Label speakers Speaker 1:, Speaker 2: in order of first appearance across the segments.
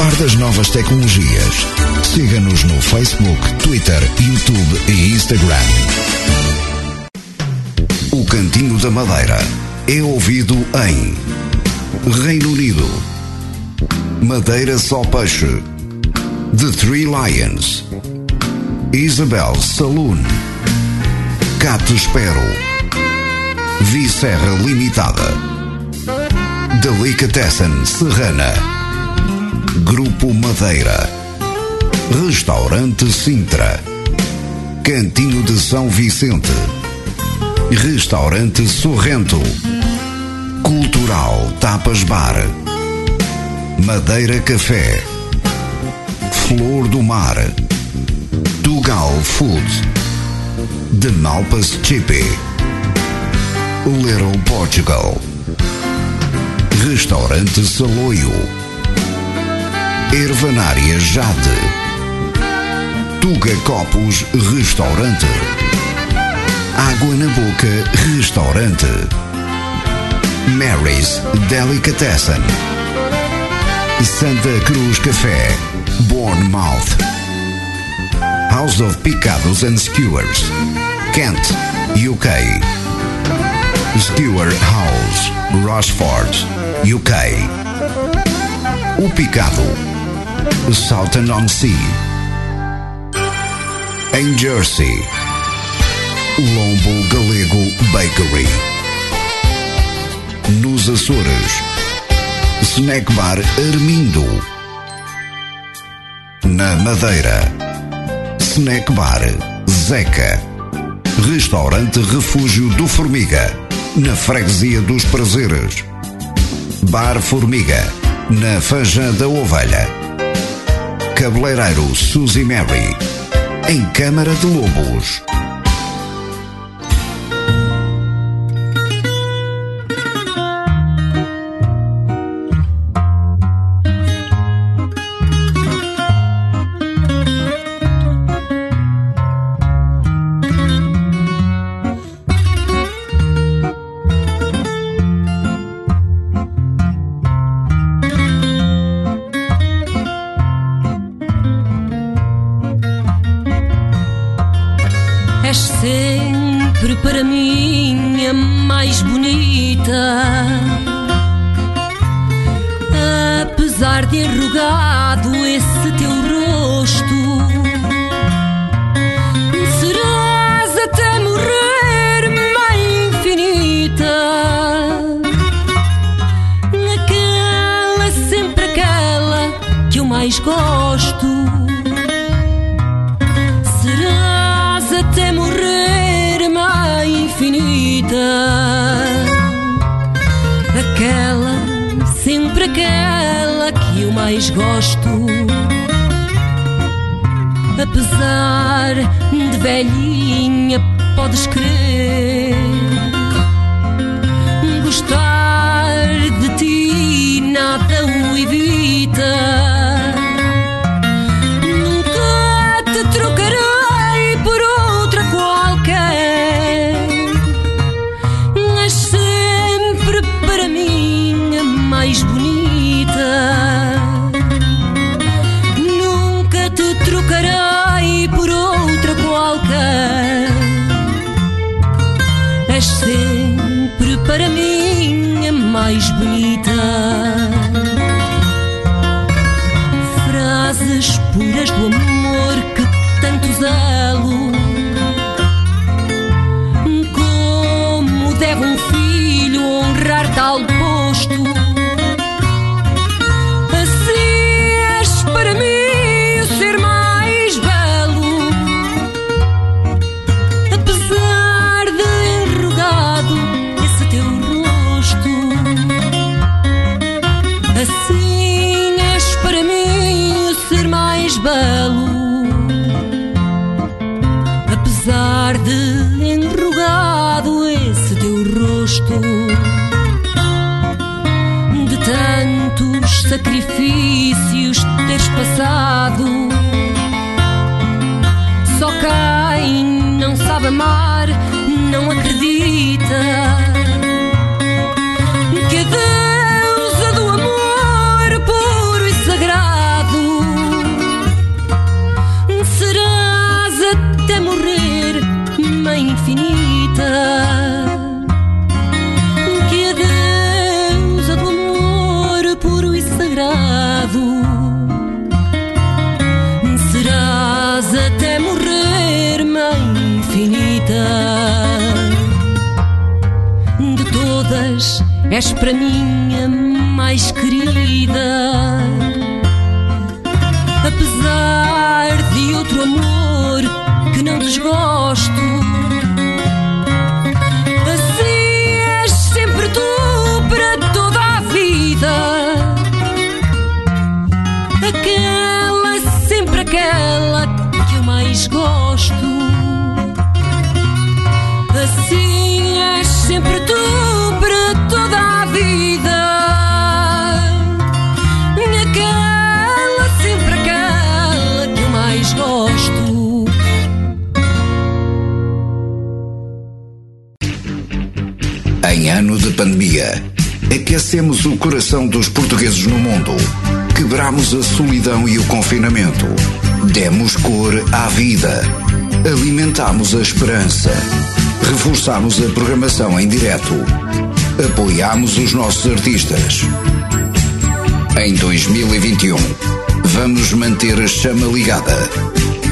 Speaker 1: par das novas tecnologias. Siga-nos no Facebook, Twitter, YouTube e Instagram. O Cantinho da Madeira é ouvido em Reino Unido, Madeira Só Peixe, The Three Lions, Isabel Saloon, Cato Espero, Vicerra Limitada, Delicatessen Serrana, Grupo Madeira, Restaurante Sintra, Cantinho de São Vicente, Restaurante Sorrento, Cultural Tapas Bar, Madeira Café, Flor do Mar, Tugal Food, De Malpas Chippy, Little Portugal, Restaurante Saloio, Ervanária Jade, Tuga Copos Restaurante, Água na Boca Restaurante, Mary's Delicatessen, Santa Cruz Café, Bournemouth, House of Picados and Skewers, Kent, UK, Stewart House, Rochford, UK, O Picado, Southern on Sea, em Jersey, Lombo Galego Bakery, nos Açores, Snack Bar Armindo, na Madeira, Snack Bar Zeca, Restaurante Refúgio do Formiga, na Freguesia dos Prazeres, Bar Formiga, na Fanja da Ovelha, Cabeleireiro Suzy Mary, em Câmara de Lobos.
Speaker 2: Pandemia, aquecemos o coração dos portugueses no mundo. Quebramos a solidão e o confinamento. Demos cor à vida. Alimentamos a esperança. Reforçamos a programação em direto. Apoiamos os nossos artistas. Em 2021, vamos manter a chama ligada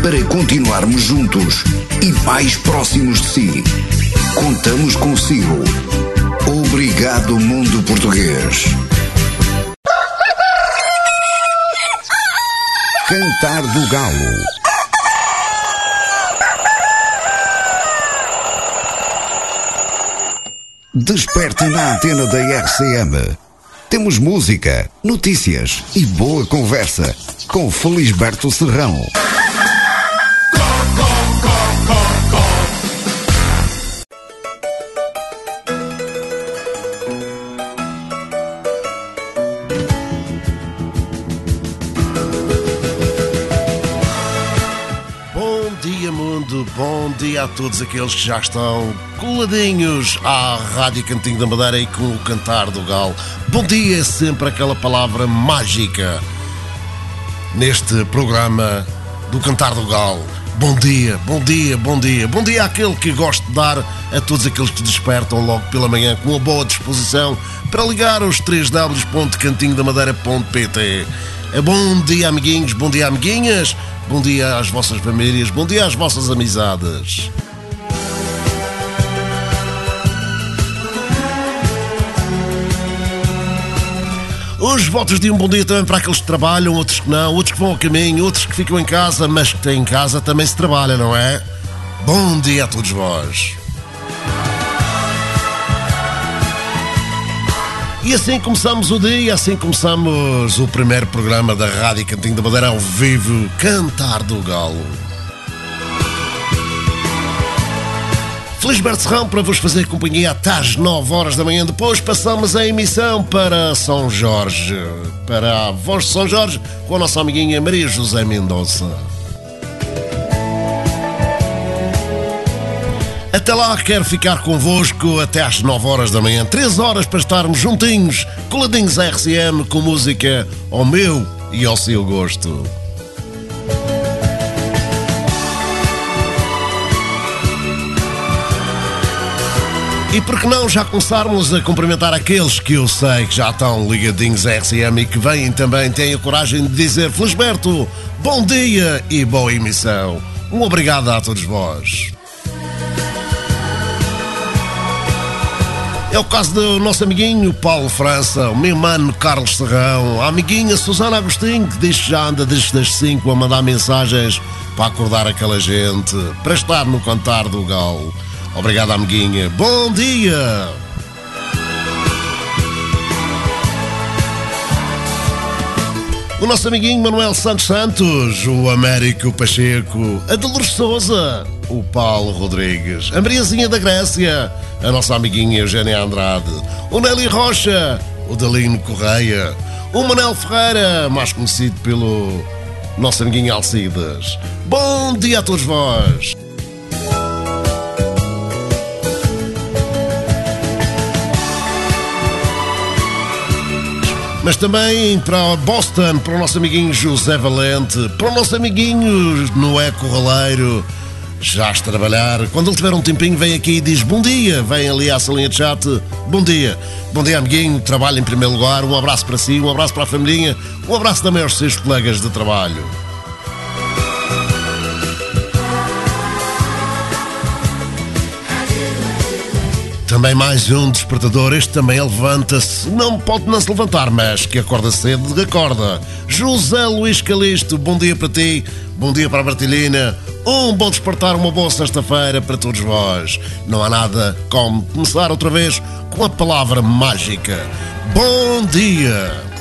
Speaker 2: para continuarmos juntos e mais próximos de si. Contamos consigo. Obrigado, mundo português. Cantar do Galo. Desperte na antena da RCM. Temos música, notícias e boa conversa com Felisberto Serrão.
Speaker 3: A todos aqueles que já estão coladinhos à Rádio Cantinho da Madeira e com o cantar do galo. Bom dia é sempre aquela palavra mágica neste programa do cantar do galo. Bom dia, bom dia, bom dia. Bom dia àquele que gosto de dar a todos aqueles que despertam logo pela manhã com uma boa disposição para ligar aos 3w.cantinhodamadeira.pt. É bom dia, amiguinhos, bom dia, amiguinhas, bom dia às vossas famílias, bom dia às vossas amizades. Os votos de um bom dia também para aqueles que trabalham, outros que não, outros que vão ao caminho, outros que ficam em casa, mas que têm em casa também se trabalha, não é? Bom dia a todos vós. E assim começamos o dia, assim começamos o primeiro programa da Rádio Cantinho da Madeira ao vivo, Cantar do Galo. Felisberto Serrão para vos fazer companhia até às 9 horas da manhã. Depois passamos a emissão para São Jorge, para a voz de São Jorge, com a nossa amiguinha Maria José Mendonça. Até lá, quero ficar convosco até às 9 horas da manhã. 3 horas para estarmos juntinhos, coladinhos à RCM, com música ao meu e ao seu gosto. E por que não já começarmos a cumprimentar aqueles que eu sei que já estão ligadinhos à RCM e que vêm também, têm a coragem de dizer Felisberto, bom dia e boa emissão. Um obrigado a todos vós. É o caso do nosso amiguinho Paulo França, o meu mano Carlos Serrão, a amiguinha Susana Agostinho, que diz que já anda desde as 5 a mandar mensagens para acordar aquela gente, para estar no cantar do galo. Obrigado, amiguinha. Bom dia! O nosso amiguinho Manuel Santos Santos, o Américo Pacheco, a Dolores Souza, o Paulo Rodrigues, a Mariazinha da Grécia, a nossa amiguinha Eugénia Andrade, o Nelly Rocha, o Dalino Correia, o Manel Ferreira, mais conhecido pelo nosso amiguinho Alcidas. Bom dia a todos vós! mas também para Boston, para o nosso amiguinho José Valente, para o nosso amiguinho Noé Corraleiro,
Speaker 4: já a trabalhar. Quando ele tiver um tempinho, vem aqui e diz bom dia. Vem ali à salinha de chat. Bom dia. Bom dia, amiguinho. Trabalho em primeiro lugar. Um abraço para si, um abraço para a família, um abraço também aos seus colegas de trabalho. Também mais um despertador, este também levanta-se, não pode não se levantar, mas que acorda cedo, acorda. José Luís Calixto, bom dia para ti, bom dia para a Martilina, um bom despertar, uma boa sexta-feira para todos vós. Não há nada como começar outra vez com a palavra mágica. Bom dia!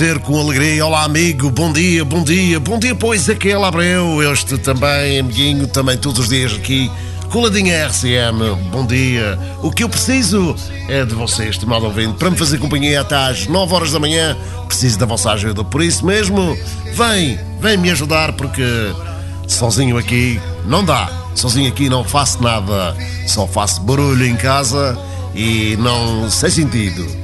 Speaker 4: Dizer com alegria: Olá, amigo, bom dia, bom dia, bom dia, pois aquele Abreu, este também, amiguinho, também todos os dias aqui, coladinha RCM, bom dia. O que eu preciso é de você, estimado ouvinte, para me fazer companhia até às 9 horas da manhã. Preciso da vossa ajuda, por isso mesmo, vem, vem me ajudar, porque sozinho aqui não dá. Sozinho aqui não faço nada, só faço barulho em casa e não sei sentido.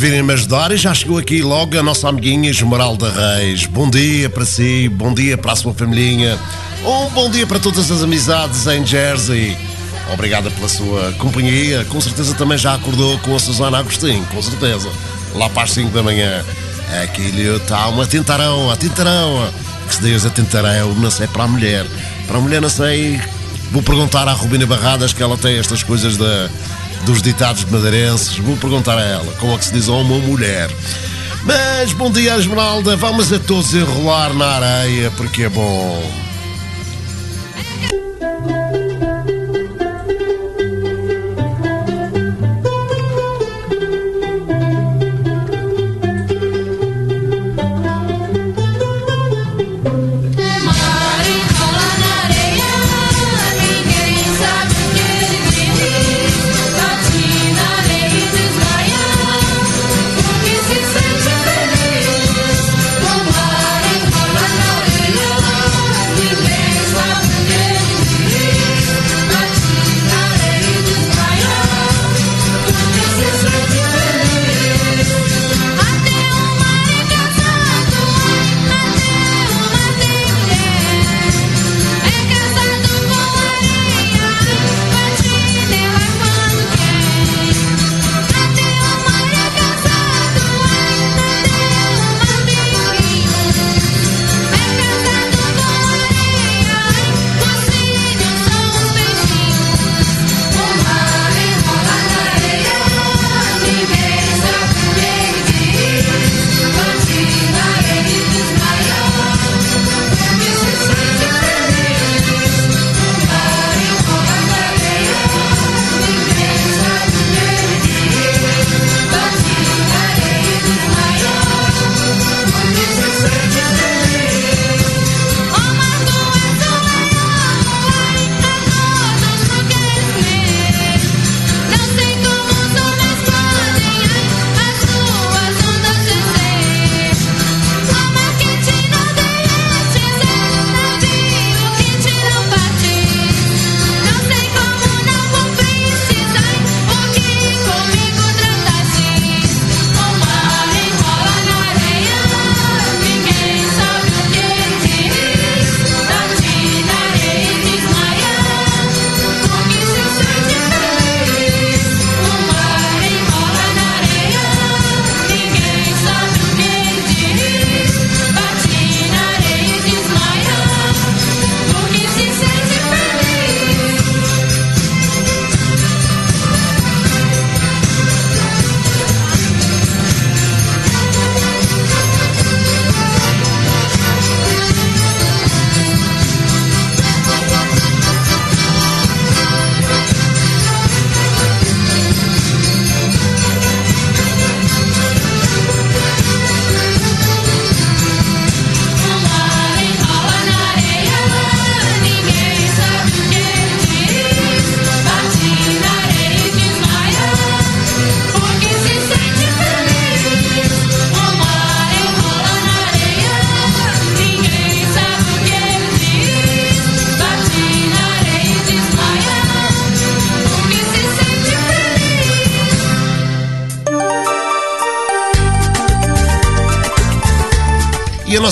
Speaker 4: Virem-me ajudar e já chegou aqui logo a nossa amiguinha Esmeralda Reis. Bom dia para si, bom dia para a sua familhinha, um bom dia para todas as amizades em Jersey. Obrigada pela sua companhia. Com certeza também já acordou com a Susana Agostinho, com certeza. Lá para as 5 da manhã. Aquilo está uma tentarão, a tentarão. Que se Deus a tentarão, não sei, para a mulher. Para a mulher, não sei. Vou perguntar à Rubina Barradas que ela tem estas coisas da, dos ditados madeirenses. Vou perguntar a ela como é que se diz a uma mulher. Mas bom dia, Esmeralda. Vamos a todos enrolar na areia porque é bom.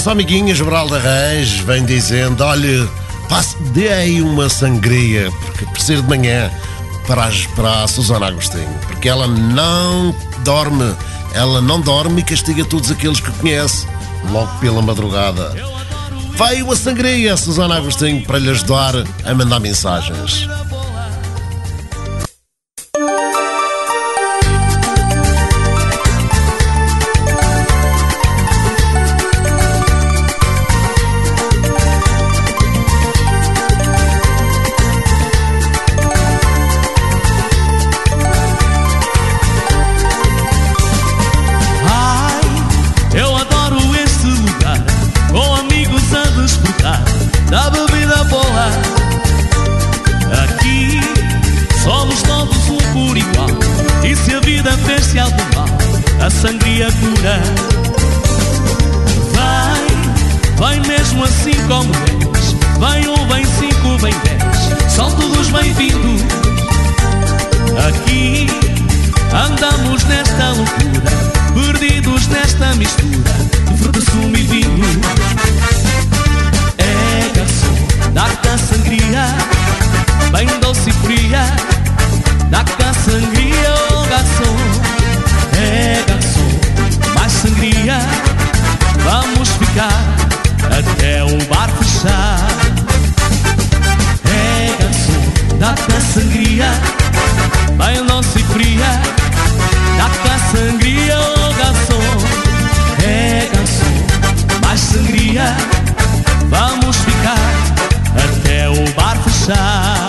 Speaker 4: Nossa amiguinha Esmeralda Reis vem dizendo: olha, passe, dê aí uma sangria, porque preciso de manhã para, as, para a Susana Agostinho, porque ela não dorme, ela não dorme e castiga todos aqueles que conhece logo pela madrugada. Vai uma sangria, Susana Agostinho, para lhe ajudar a mandar mensagens.
Speaker 5: mesmo assim como és. Vem um, vem cinco, vem dez, são todos bem-vindos. Aqui andamos nesta loucura, perdidos nesta mistura de fruto, sumo e vinho. É garçom, dá-te a sangria, bem doce e fria, dá-te a sangria. Fechar. É garçom, dá-te a sangria, bem doce e fria. Dá-te a sangria, oh garçom. É garçom, mais sangria. Vamos ficar até o bar fechar.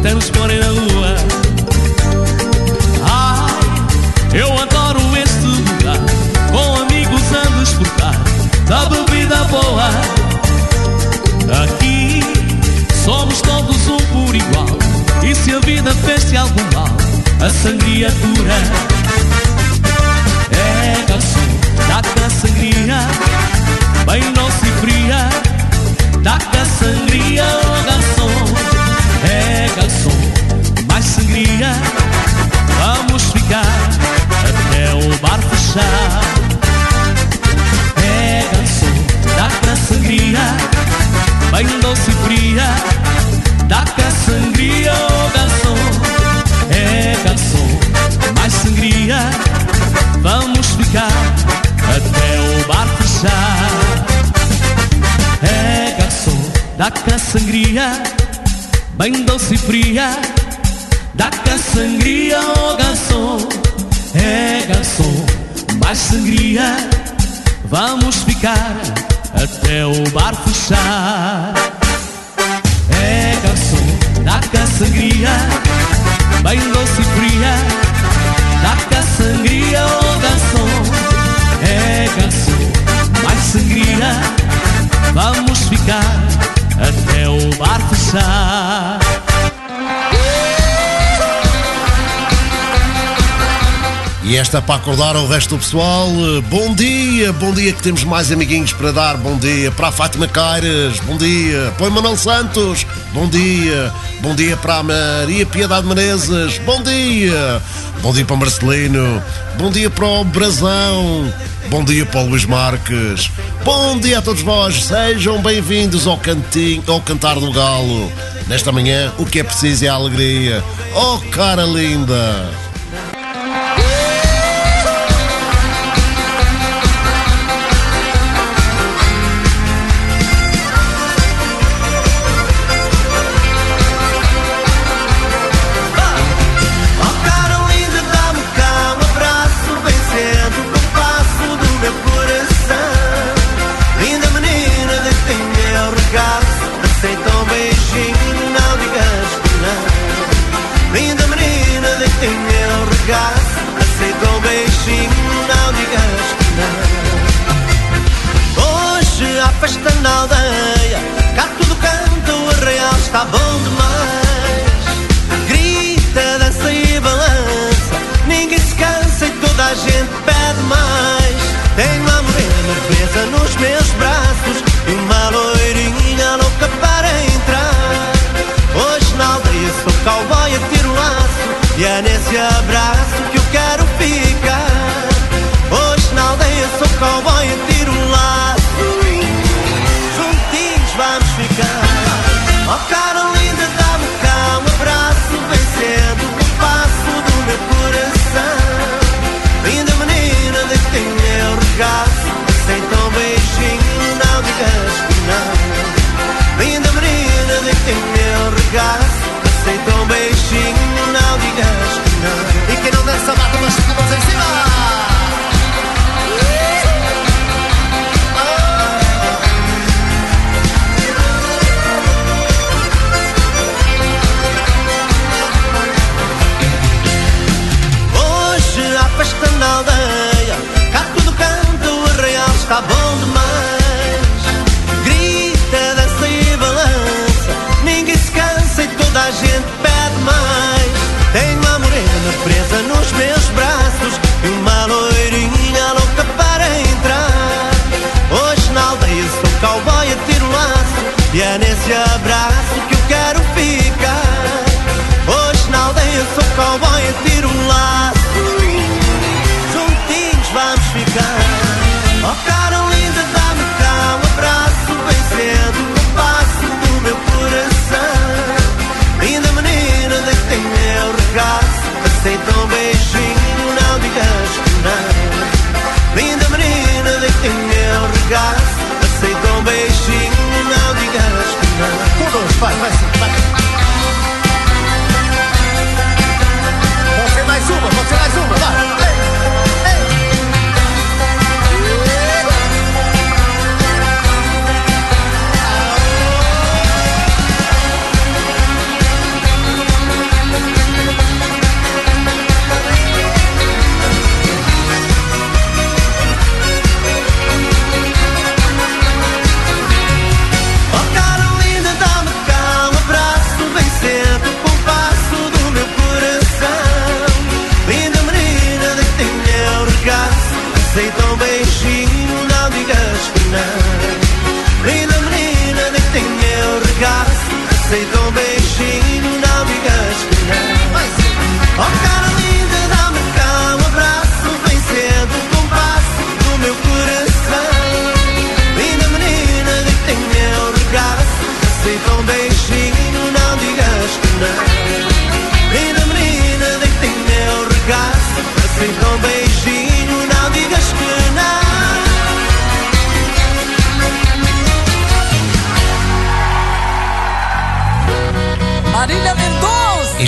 Speaker 5: Até nos porem na lua. Ai, eu adoro este lugar. Com amigos a desfrutar da bebida boa. Aqui somos todos um por igual. E se a vida fez-te algum mal, a sangria cura. É garçom, dá-te a sangria, bem doce e fria. Dá-te a sangria, É garçom, dá-te a sangria, bem doce e fria. Dá-te a sangria, oh garçom. É garçom, mais sangria. Vamos ficar até o bar fechar. É garçom, dá-te a sangria, bem doce e fria. Dá-te a sangria, oh garçom. É garçom, mais sangria. Vamos ficar até o bar fechar. É garçom, a sangria, bem doce e fria. A sangria, oh garçom. É garçom, mais sangria. Vamos ficar até o bar fechar.
Speaker 3: E esta é para acordar o resto do pessoal. Bom dia, bom dia que temos mais amiguinhos para dar. Bom dia para a Fátima Caires, bom dia. Para o Manuel Santos, bom dia. Bom dia para a Maria Piedade Menezes, bom dia. Bom dia para o Marcelino, bom dia para o Brazão, bom dia para o Luís Marques. Bom dia a todos vós, sejam bem-vindos ao cantinho, ao Cantar do Galo. Nesta manhã, o que é preciso é a alegria. Oh, cara linda!
Speaker 6: Festa na aldeia, cá tudo canta, o arraial está bom demais. Grita, dança e balança, ninguém se cansa e toda a gente pede mais. Tenho uma morena presa nos meus braços e uma loirinha louca para entrar. Hoje na aldeia sou cowboy a tiro laço e é nesse abraço que eu quero ficar. Hoje na aldeia sou cowboy a tiro está bom demais. Grita, dança e balança. Ninguém se cansa e toda a gente pede mais. Tenho uma morena presa nos meus braços e uma loirinha louca para entrar. Hoje na aldeia sou cowboy a tiro laço e é nesse abraço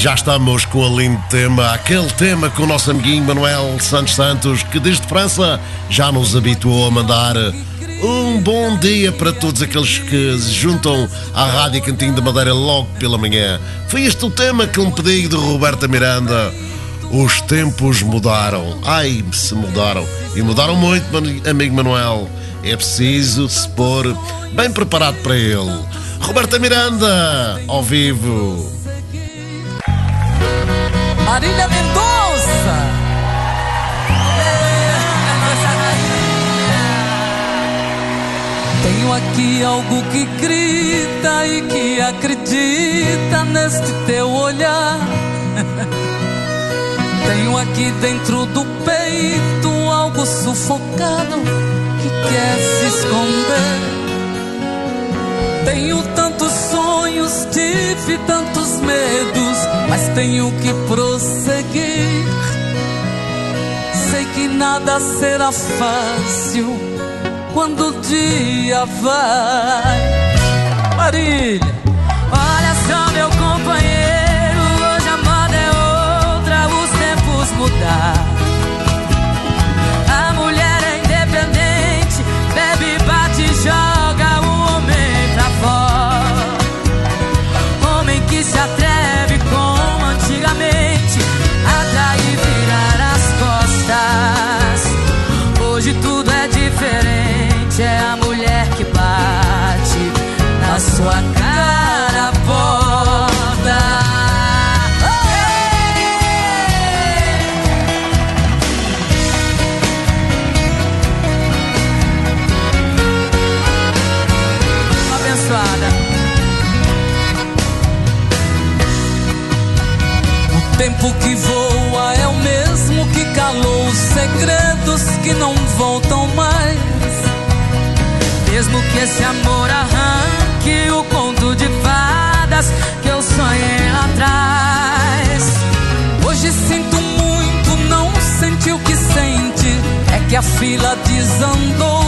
Speaker 3: já estamos com o lindo tema, aquele tema com o nosso amiguinho Manuel Santos Santos, que desde França já nos habituou a mandar um bom dia para todos aqueles que se juntam à Rádio Cantinho da Madeira logo pela manhã. Foi este o tema que me pedi de Roberta Miranda. Os tempos mudaram. Ai, se mudaram. E mudaram muito, amigo Manuel. É preciso se pôr bem preparado para ele. Roberta Miranda, ao vivo.
Speaker 7: Marília Mendonça. Tenho aqui algo que grita e que acredita neste teu olhar. Tenho aqui dentro do peito algo sufocado que quer se esconder. Tenho tantos sonhos, tive tantos medos, mas tenho que prosseguir. Sei que nada será fácil quando o dia vai. Marília, olha só, meu companheiro, hoje a moda é outra, os tempos mudaram. Sua cara a porta. Abençoada. O tempo que voa é o mesmo que calou os segredos que não voltam mais. Mesmo que esse amor fadas que eu sonhei lá atrás. Hoje sinto muito, não senti o que sente. É que a fila desandou.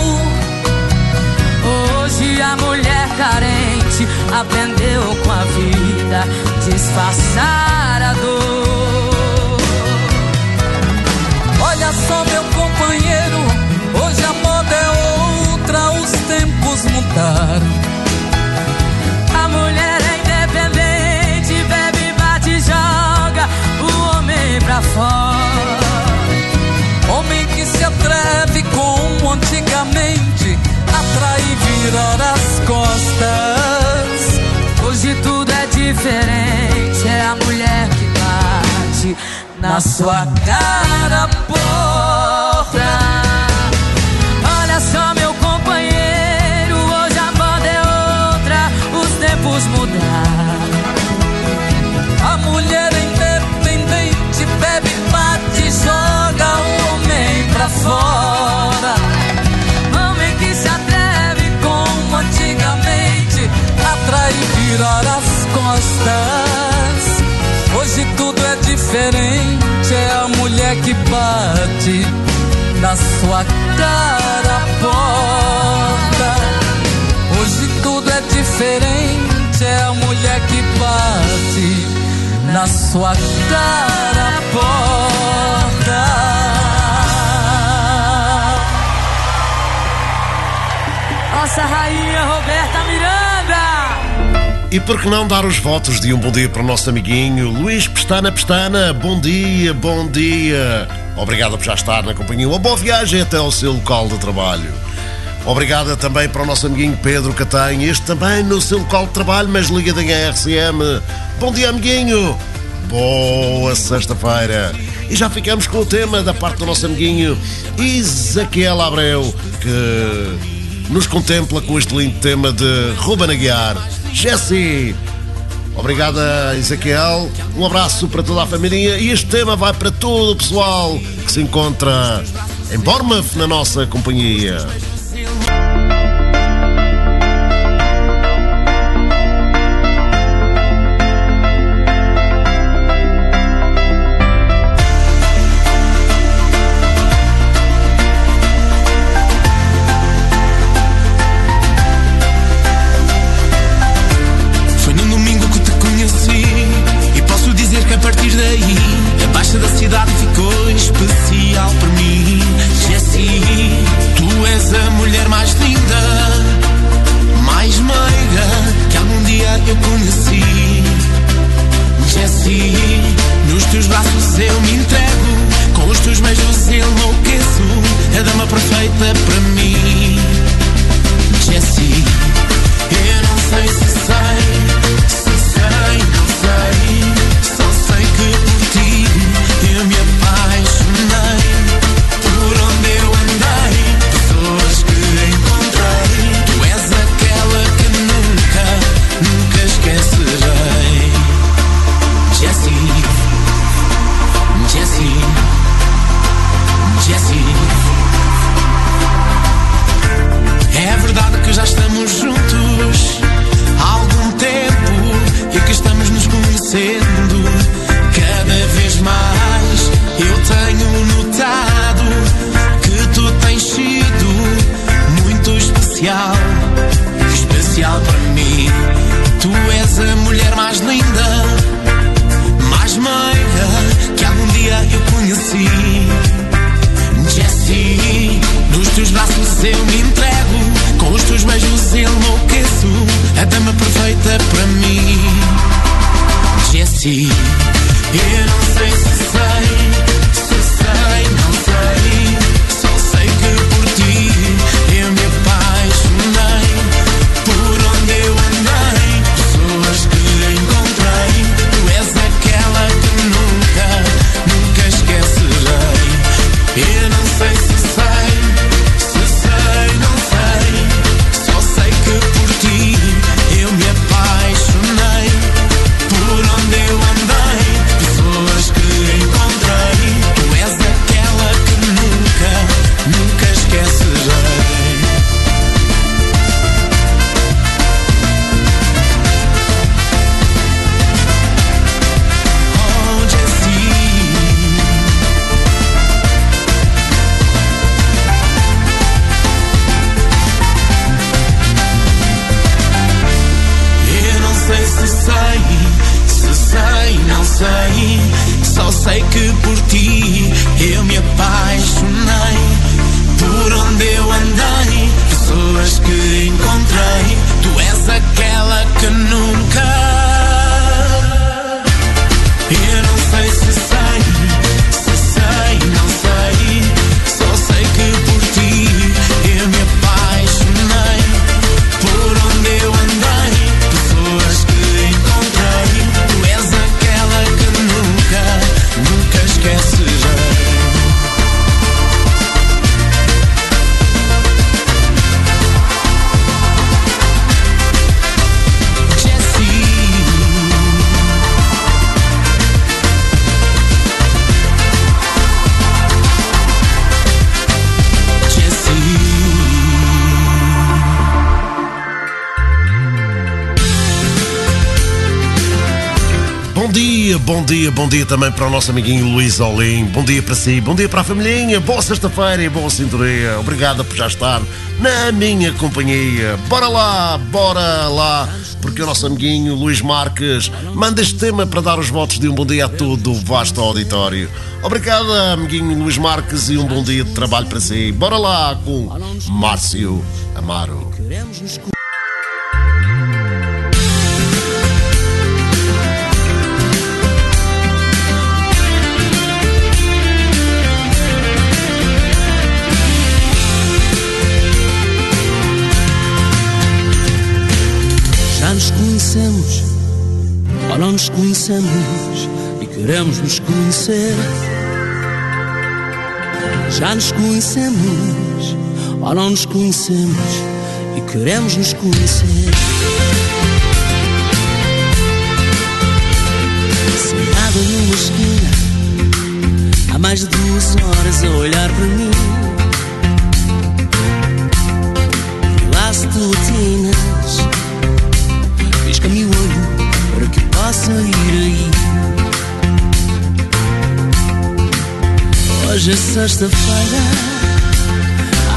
Speaker 7: Hoje a mulher carente aprendeu com a vida disfarçar a dor. Olha só, meu companheiro, hoje a moda é outra, os tempos mudaram. pra fora. Homem que se atreve como antigamente, atrair, virar as costas. Hoje tudo é diferente, é a mulher que bate na sua cara porta. Fora. Homem que se atreve como antigamente, atrai e virar as costas. Hoje tudo é diferente, é a mulher que bate na sua cara porta. Hoje tudo é diferente, é a mulher que bate na sua cara porta. Nossa rainha Roberta Miranda!
Speaker 8: E por que não dar os votos de um bom dia para o nosso amiguinho Luís Pestana Pestana? Bom dia, bom dia. Obrigado por já estar na companhia. Uma boa viagem até ao seu local de trabalho. Obrigada também para o nosso amiguinho Pedro Catanha, este também no seu local de trabalho, mas ligadinho à RCM. Bom dia, amiguinho. Boa sexta-feira. E já ficamos com o tema da parte do nosso amiguinho Isaquiel Abreu, que nos contempla com este lindo tema de Ruben Aguiar. Jesse! Obrigada, Ezequiel. Um abraço para toda a família. E este tema vai para todo o pessoal que se encontra em Bournemouth, na nossa companhia.
Speaker 3: Bom dia, também para o nosso amiguinho Luís Olim. Bom dia para si, bom dia para a familhinha, boa sexta-feira e boa cinturia. Obrigado por já estar na minha companhia. Bora lá, bora lá, porque o nosso amiguinho Luís Marques manda este tema para dar os votos de um bom dia a todo o vasto auditório. Obrigado, amiguinho Luís Marques, e um bom dia de trabalho para si. Bora lá com Márcio Amaro.
Speaker 5: Já conhecemos e queremos nos conhecer. Já nos conhecemos ou não nos conhecemos e queremos nos conhecer. Sentada numa esquina há mais de duas horas a olhar para mim. Sexta-feira,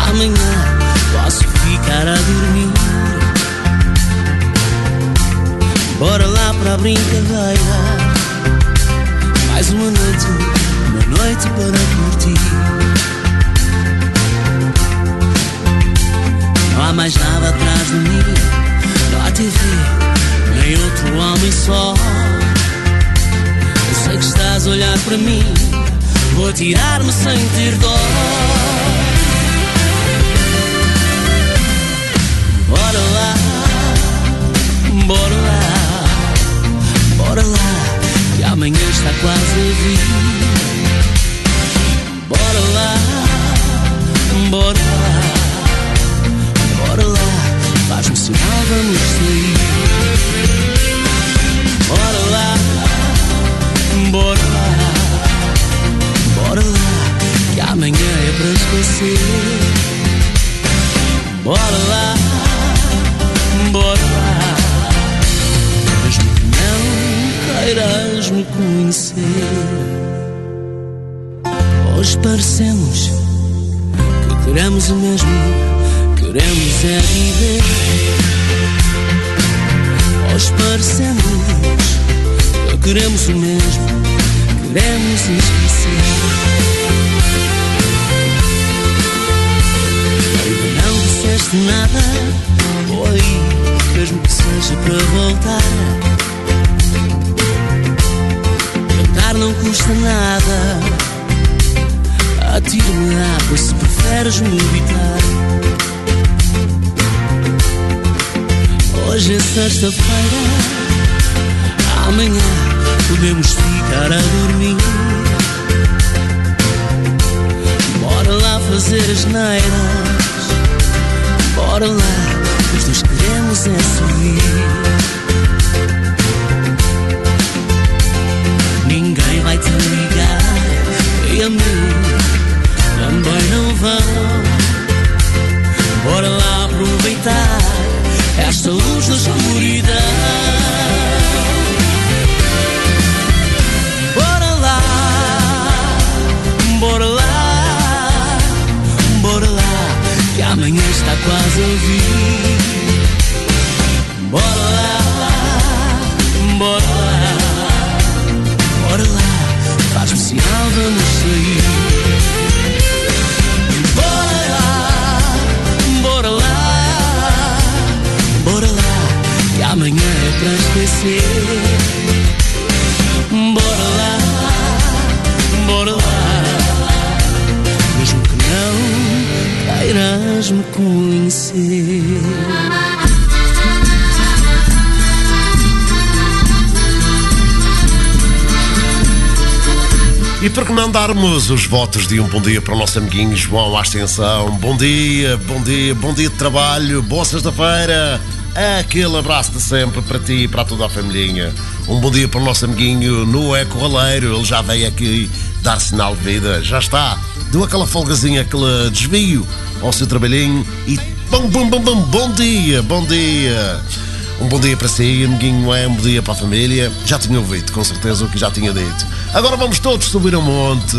Speaker 5: amanhã posso ficar a dormir. Bora lá para a brincadeira. Mais uma noite, uma noite para curtir. Não há mais nada atrás de mim, não há TV, nem outro homem só. Eu sei que estás a olhar para mim, vou atirar-me sem ter dó. Bora lá, bora lá, bora lá, que amanhã está quase a vir. Bora lá, bora lá, bora lá, faz-me sinal, vamos sair. Para esquecer. Bora lá, bora lá, mesmo que não queiras me conhecer. Hoje parecemos que queremos o mesmo, queremos é viver. Hoje parecemos que queremos o mesmo, queremos esquecer. Disseste nada, oi, mesmo que seja para voltar. Tentar não custa nada, atira-me água se preferes me evitar. Hoje é sexta-feira, amanhã podemos ficar a dormir. Bora lá fazer as neiras, bora lá, os dois queremos é sorrir. Ninguém vai te ligar, e a mim também não vão. Bora lá aproveitar esta luz da escuridão. Quase vir. Bora lá, bora lá, bora lá, faz-me sinal, vamos sair. Bora lá, bora lá, bora lá, que amanhã é para esquecer. Queiras me conhecer.
Speaker 3: E por que os votos de um bom dia para o nosso amiguinho João Ascensão? Bom dia, bom dia, bom dia de trabalho, boa sexta-feira. Aquele abraço de sempre para ti e para toda a familhinha. Um bom dia para o nosso amiguinho Noé Corraleiro, ele já veio aqui dar sinal de vida, já está. Deu aquela folgazinha, aquele desvio ao seu trabalhinho e bom, bom, bom, bom, bom dia, bom dia. Um bom dia para si, amiguinho, é um bom dia para a família. Já tinha ouvido, com certeza, o que já tinha dito. Agora vamos todos subir
Speaker 9: um monte.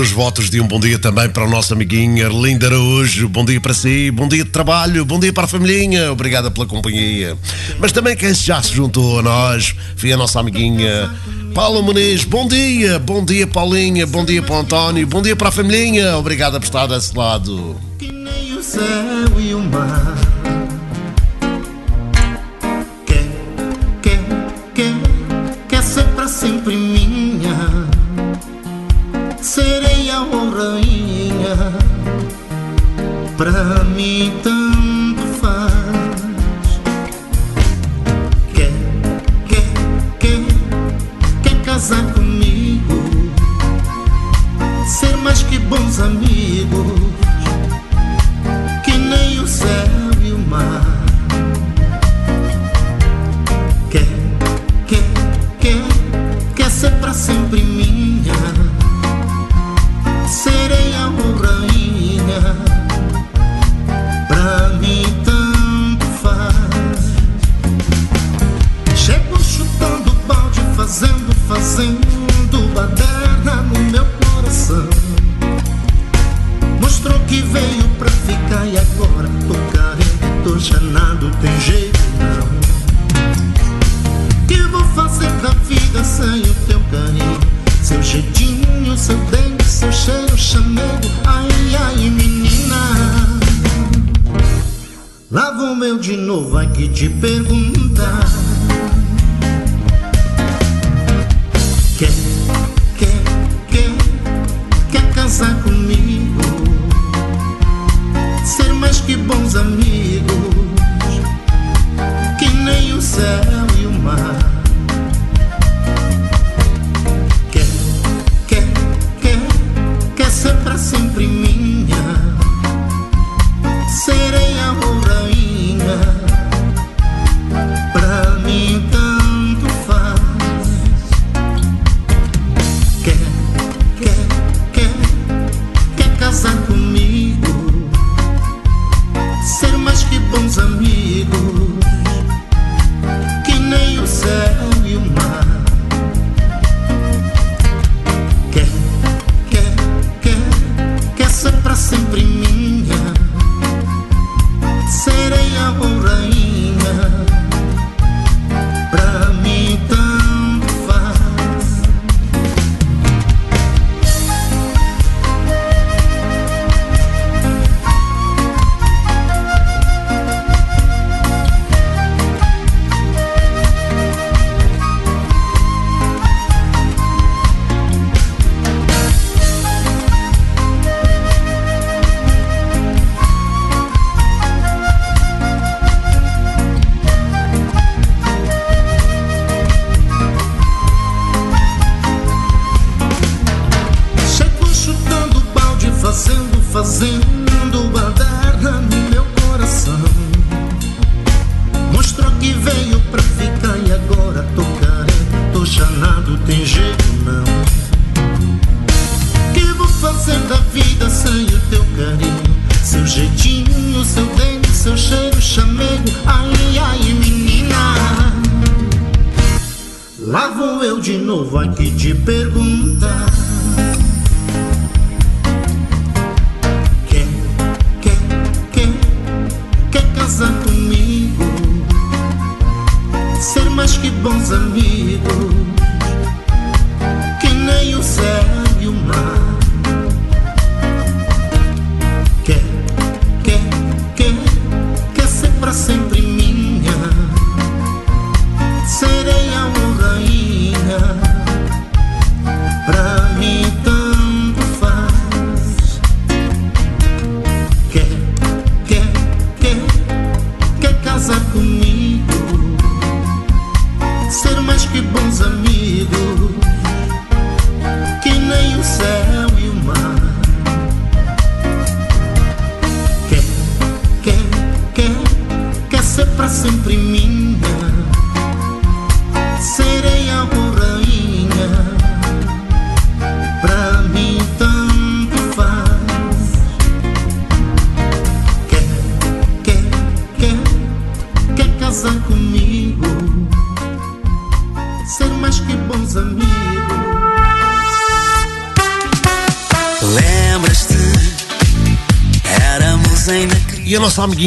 Speaker 3: os votos de um bom dia também para o nosso amiguinho Arlindo Araújo. Bom dia para si, bom dia de trabalho, bom dia para a família Obrigada pela companhia. Mas também quem já se juntou a nós foi a nossa amiguinha Paula Muniz. Bom dia, bom dia Paulinha, bom dia para o António, bom dia para a família Obrigada por estar desse lado.
Speaker 6: Que nem o céu e o mar. pra mim também.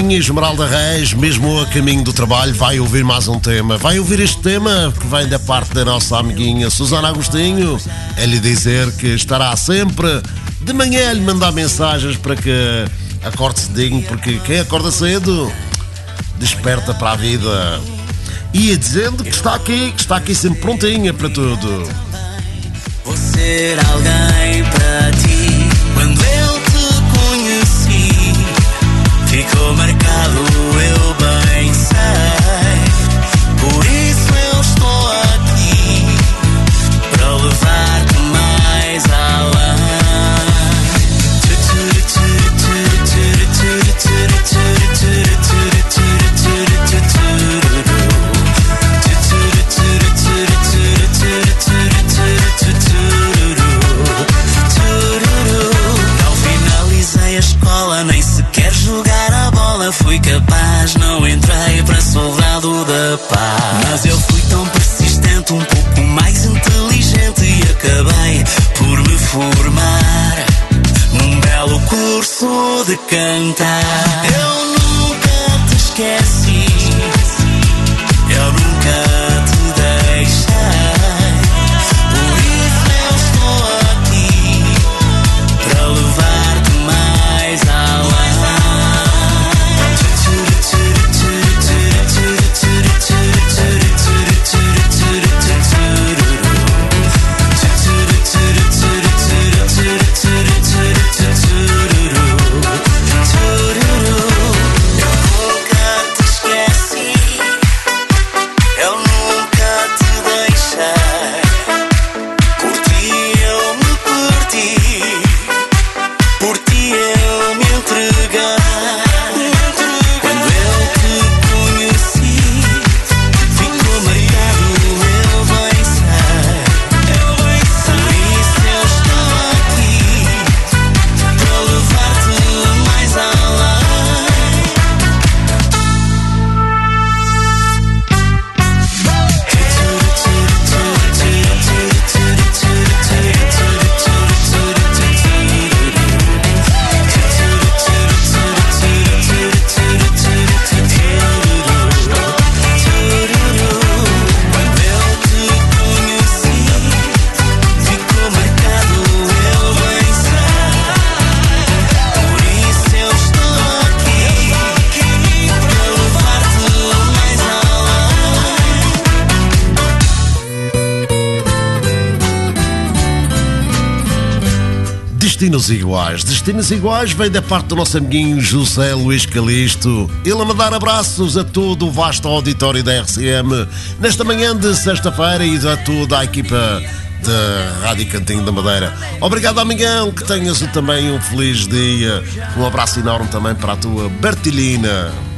Speaker 6: Minha
Speaker 3: Esmeralda Reis, mesmo a caminho do trabalho, vai ouvir mais um tema. Vai ouvir este tema que vem da parte da nossa amiguinha Susana Agostinho. É lhe dizer que estará sempre de manhã a lhe mandar mensagens para que acorde cedinho, porque quem acorda cedo desperta para a vida. E a dizendo que está aqui, que está aqui sempre prontinha para tudo.
Speaker 10: Vou ser alguém.
Speaker 5: destinos iguais vem da parte do nosso amiguinho José Luís Calisto. Ele a mandar abraços a todo o vasto auditório da RCM nesta manhã de sexta-feira e a toda a equipa da Rádio Cantinho da Madeira. Obrigado, amigão, que tenhas também um feliz dia. Um abraço enorme também para a tua Bertilina.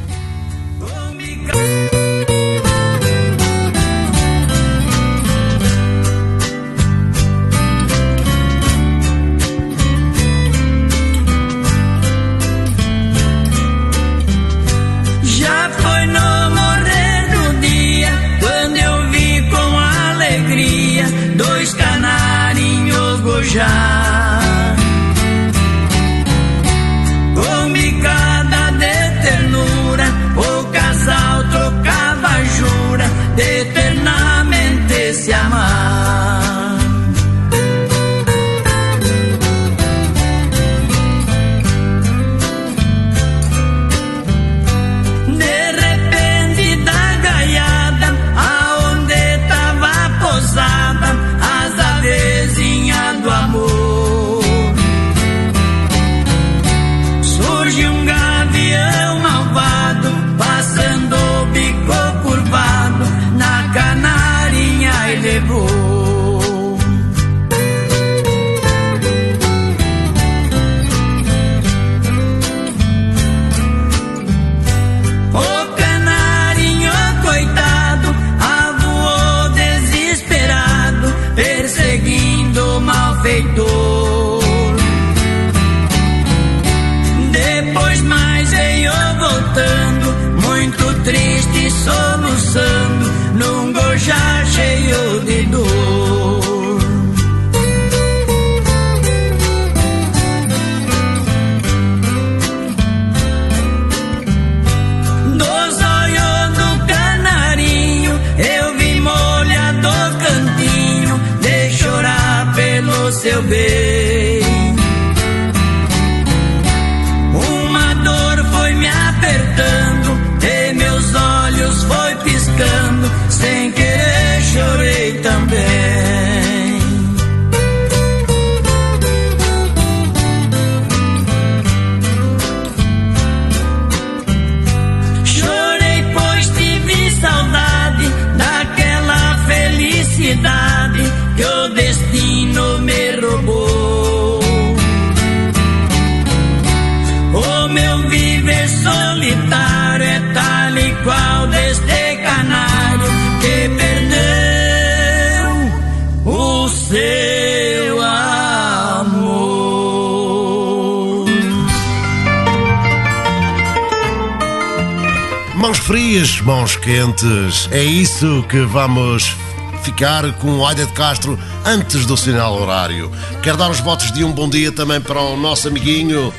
Speaker 3: É
Speaker 5: isso que vamos ficar com Aida de Castro antes do sinal horário. Quero dar os votos de um bom dia também para o nosso amiguinho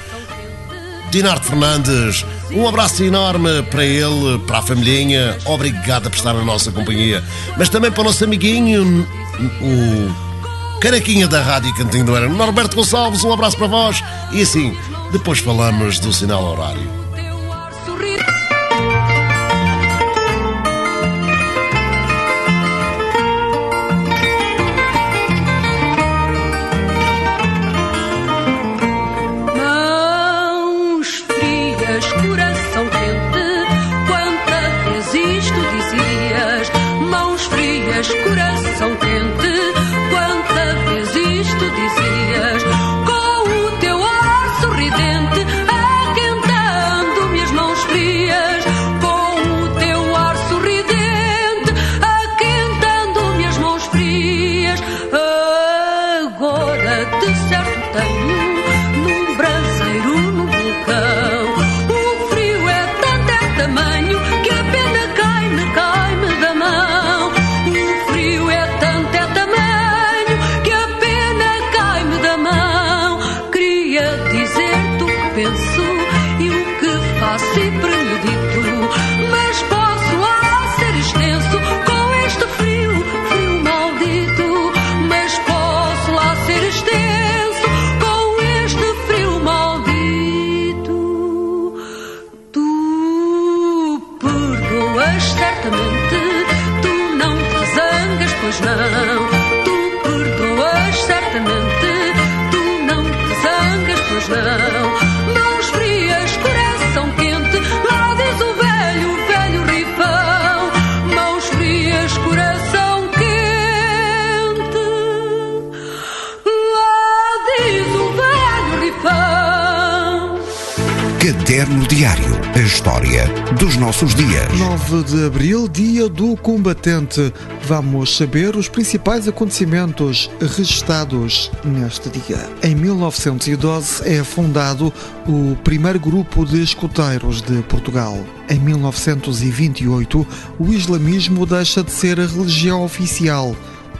Speaker 5: Dinar Fernandes. Um abraço enorme para ele, para a familhinha. Obrigado por estar na nossa companhia. Mas também para o nosso amiguinho, o caraquinha da Rádio Cantinho do Era, Norberto Gonçalves. Um abraço para vós. E assim, depois falamos do sinal horário.
Speaker 2: Caderno Diário. A história dos nossos dias.
Speaker 11: 9 de abril, dia do combatente. Vamos saber os principais acontecimentos registados neste dia. Em 1912 é fundado o primeiro grupo de escuteiros de Portugal. Em 1928, o islamismo deixa de ser a religião oficial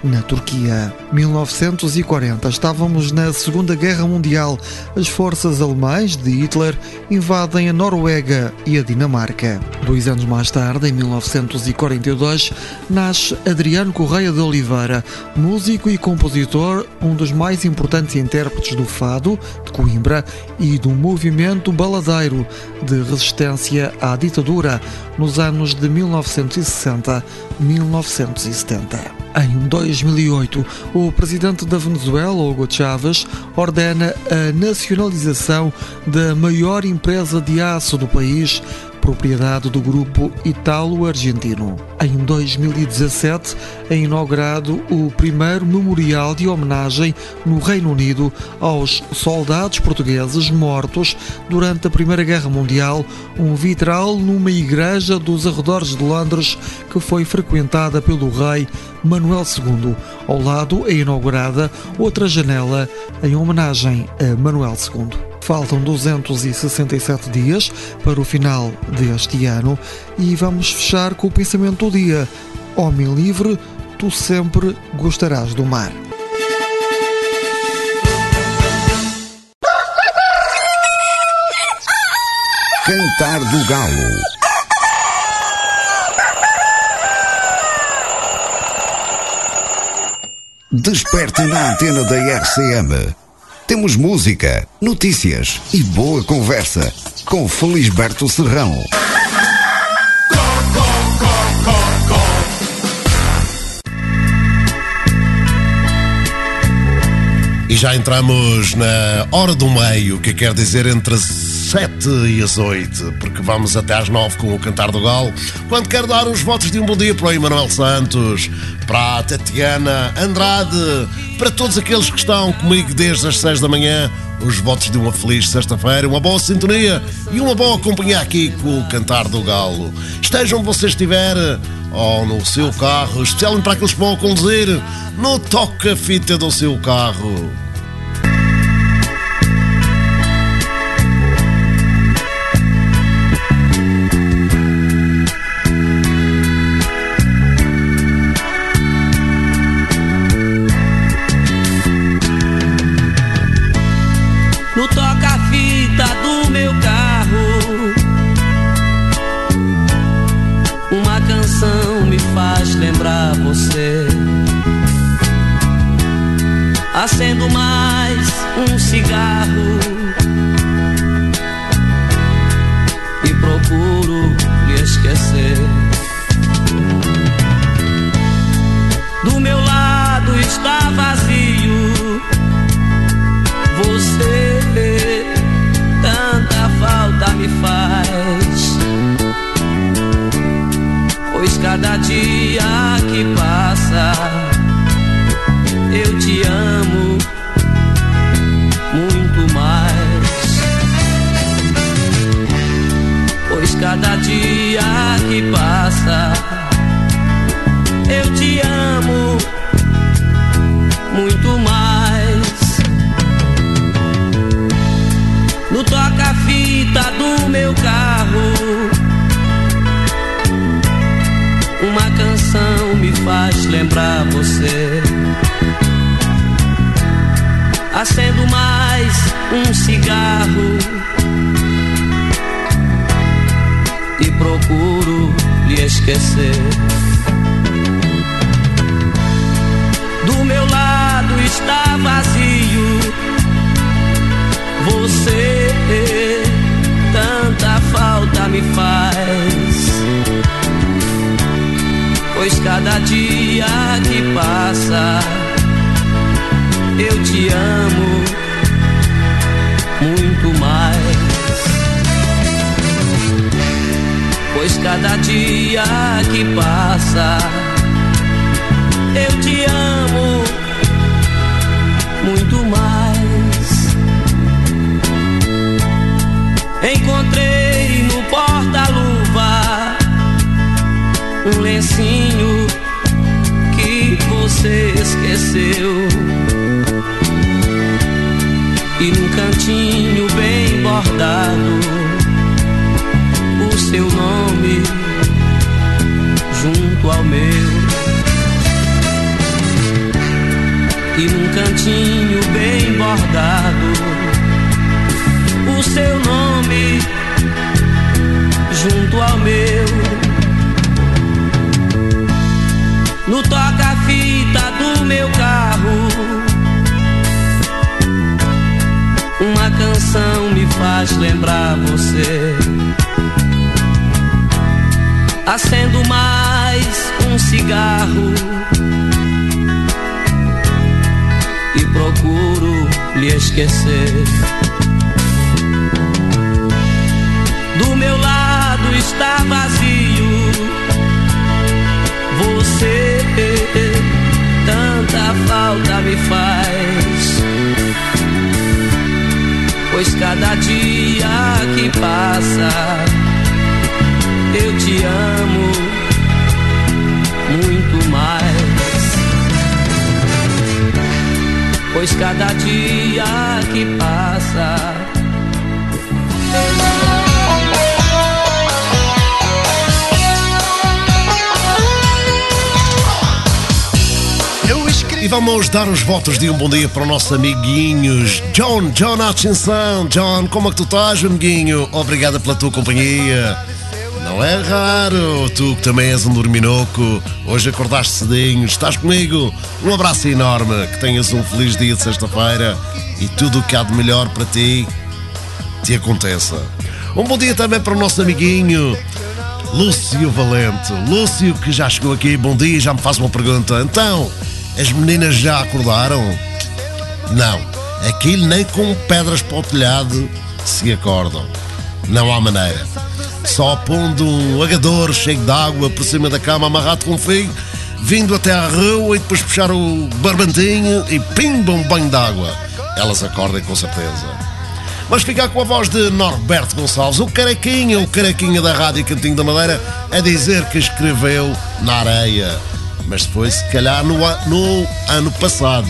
Speaker 11: na Turquia. 1940, estávamos na Segunda Guerra Mundial. As forças alemãs de Hitler invadem a Noruega e a Dinamarca. Dois anos mais tarde, em 1942, nasce Adriano Correia de Oliveira, músico e compositor, um dos mais importantes intérpretes do fado de Coimbra e do movimento baladeiro de resistência à ditadura nos anos de 1960-1970. Em 2008, o presidente da Venezuela, Hugo Chávez, ordena a nacionalização da maior empresa de aço do país, propriedade do grupo Italo-Argentino. Em 2017 é inaugurado o primeiro memorial de homenagem no Reino Unido aos soldados portugueses mortos durante a Primeira Guerra Mundial, um vitral numa igreja dos arredores de Londres que foi frequentada pelo rei Manuel II. Ao lado é inaugurada outra janela em homenagem a Manuel II. Faltam 267 dias para o final deste ano e vamos fechar com o pensamento do dia. Homem livre, tu sempre gostarás do mar.
Speaker 2: Cantar do Galo. Desperte na antena da RCM. Temos música, notícias e boa conversa com Felisberto Serrão.
Speaker 5: E já entramos na hora do meio, que quer dizer entre as 7 e as 8, porque vamos até às 9 com o Cantar do Galo. Quando quero dar os votos de um bom dia para o Emanuel Santos, para a Tatiana Andrade, para todos aqueles que estão comigo desde as 6 da manhã, os votos de uma feliz sexta-feira, uma boa sintonia e uma boa companhia aqui com o Cantar do Galo. Estejam onde você estiver, ou no seu carro, especialmente para aqueles que vão conduzir, no toca-fita do seu carro.
Speaker 3: Votos de um bom dia para os nossos amiguinhos John, John Hutchinson. John, como é que tu estás, amiguinho? Obrigada pela tua companhia. Não é raro, tu que também és um dorminoco, hoje acordaste cedinho, estás comigo. Um abraço enorme, que tenhas um feliz dia de sexta-feira e tudo o que há de melhor para ti te aconteça. Um bom dia também para o nosso amiguinho Lúcio Valente. Lúcio que já chegou aqui, bom dia, já me faz uma pergunta. Então, as meninas já acordaram? Não, aquilo nem com pedras para o telhado se acordam. Não há maneira. Só pondo um agador cheio de água por cima da cama amarrado com fio, vindo até à rua e depois puxar o barbantinho e pimba um banho de água. Elas acordem com certeza. Mas ficar com a voz de Norberto Gonçalves, o carequinha, o carequinha da Rádio Cantinho da Madeira, a dizer que escreveu na areia. Mas foi se calhar no, no ano passado.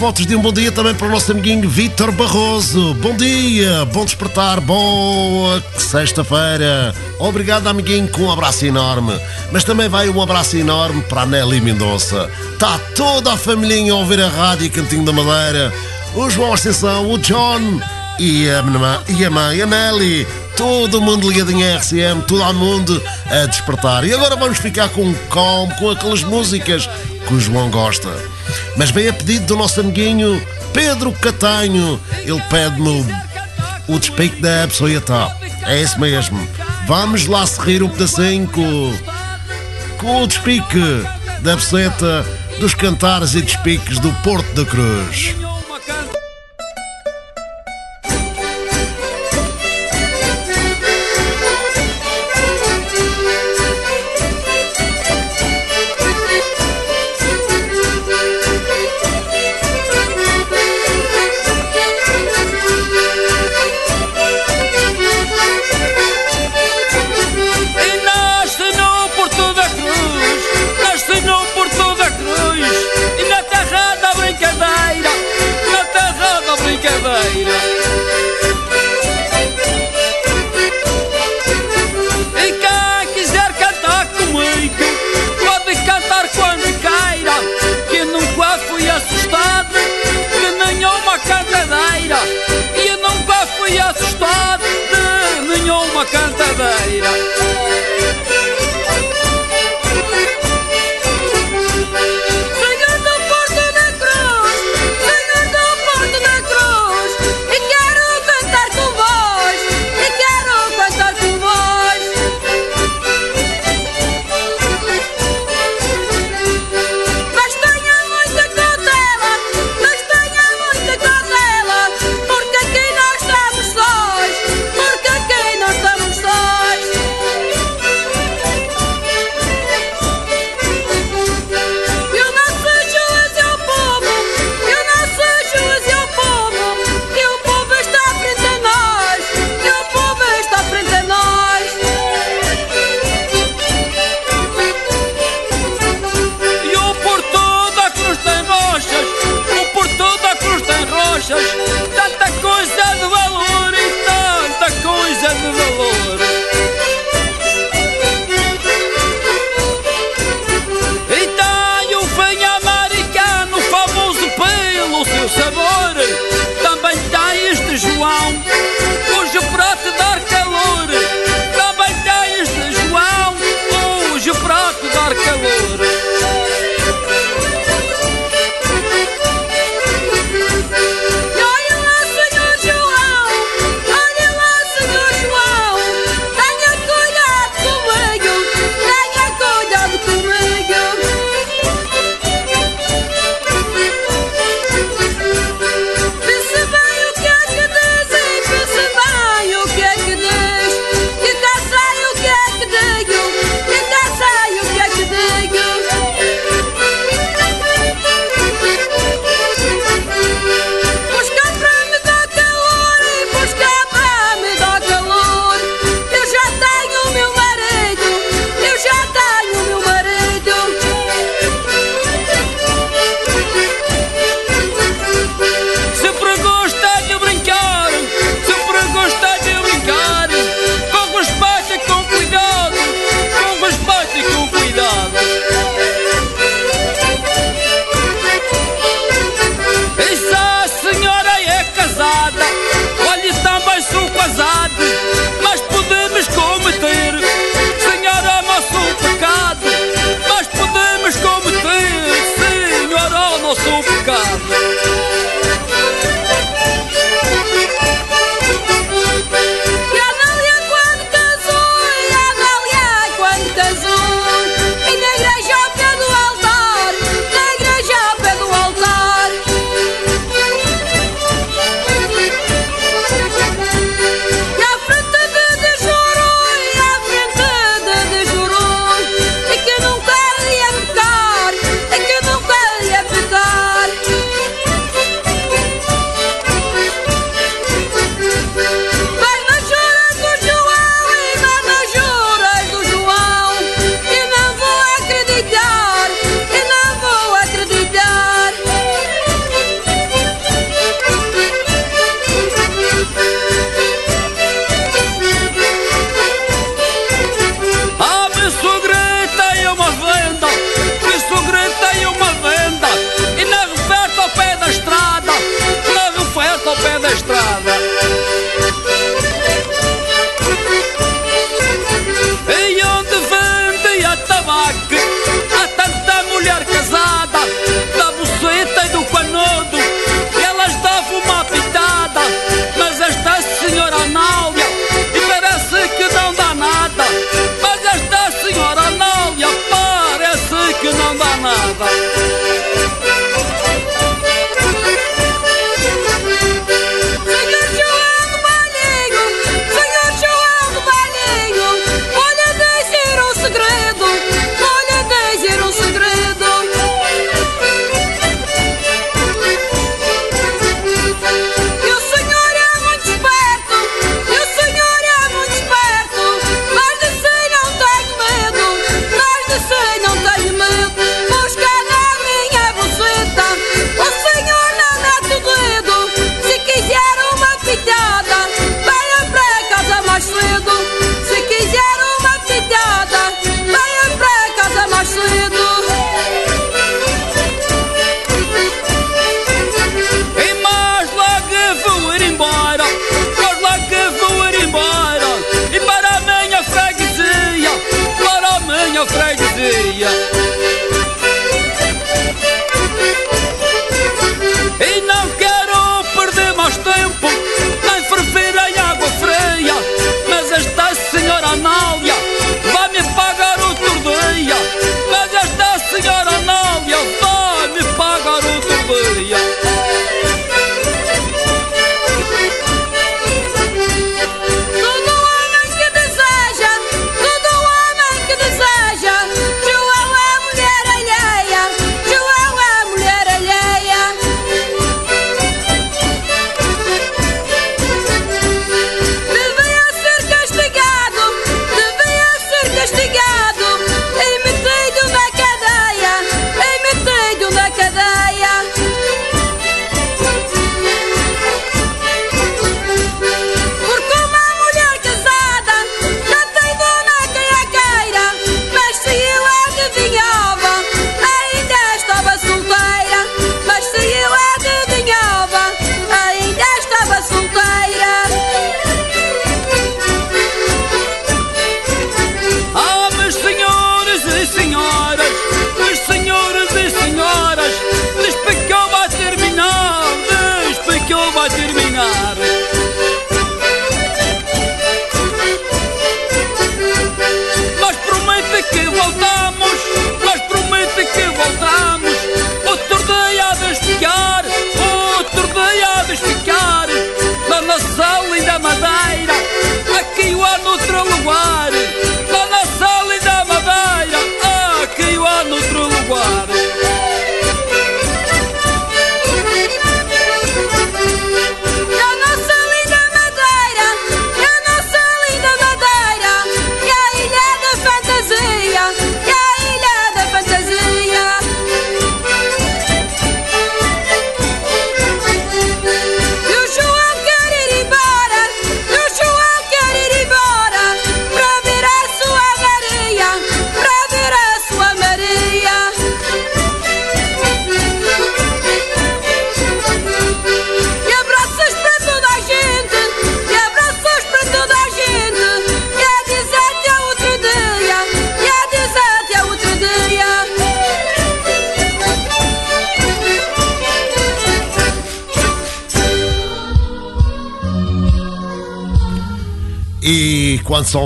Speaker 3: Votos de um bom dia também para o nosso amiguinho Vítor Barroso. Bom dia, bom despertar, boa sexta-feira. Obrigado, amiguinho, com um abraço enorme. Mas também vai um abraço enorme para a Nelly Mendonça. Está toda a família a ouvir a rádio Cantinho da Madeira. O João Ascensão, o John e a, minha- e a mãe, a Nelly. Todo mundo ligado em RCM, todo o mundo a despertar. E agora vamos ficar com calmo, com aquelas músicas que o João gosta. Mas vem a pedido do nosso amiguinho Pedro Catanho. Ele pede-me o, o despique da Absoleta. É esse mesmo. Vamos lá se rir um pedacinho com, com o despique da Absoleta dos cantares e despiques do Porto da Cruz.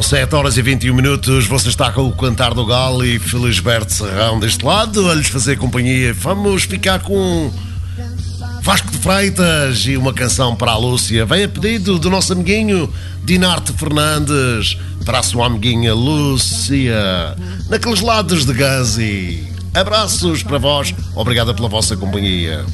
Speaker 12: 7 horas e 21 minutos. Você está com o Cantar do Galo e Felisberto Serrão deste lado a lhes fazer companhia. Vamos ficar com Vasco de Freitas e uma canção para a Lúcia. Vem a pedido do nosso amiguinho Dinarte Fernandes para a sua amiguinha Lúcia, naqueles lados de Gazi. Abraços para vós, obrigada pela vossa companhia.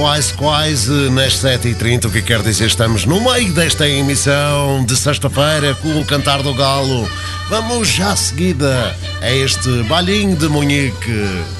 Speaker 4: Quase, quase nas 7h30, o que quer dizer estamos no meio desta emissão de sexta-feira com o Cantar do Galo. Vamos já seguida a este balinho de Munique.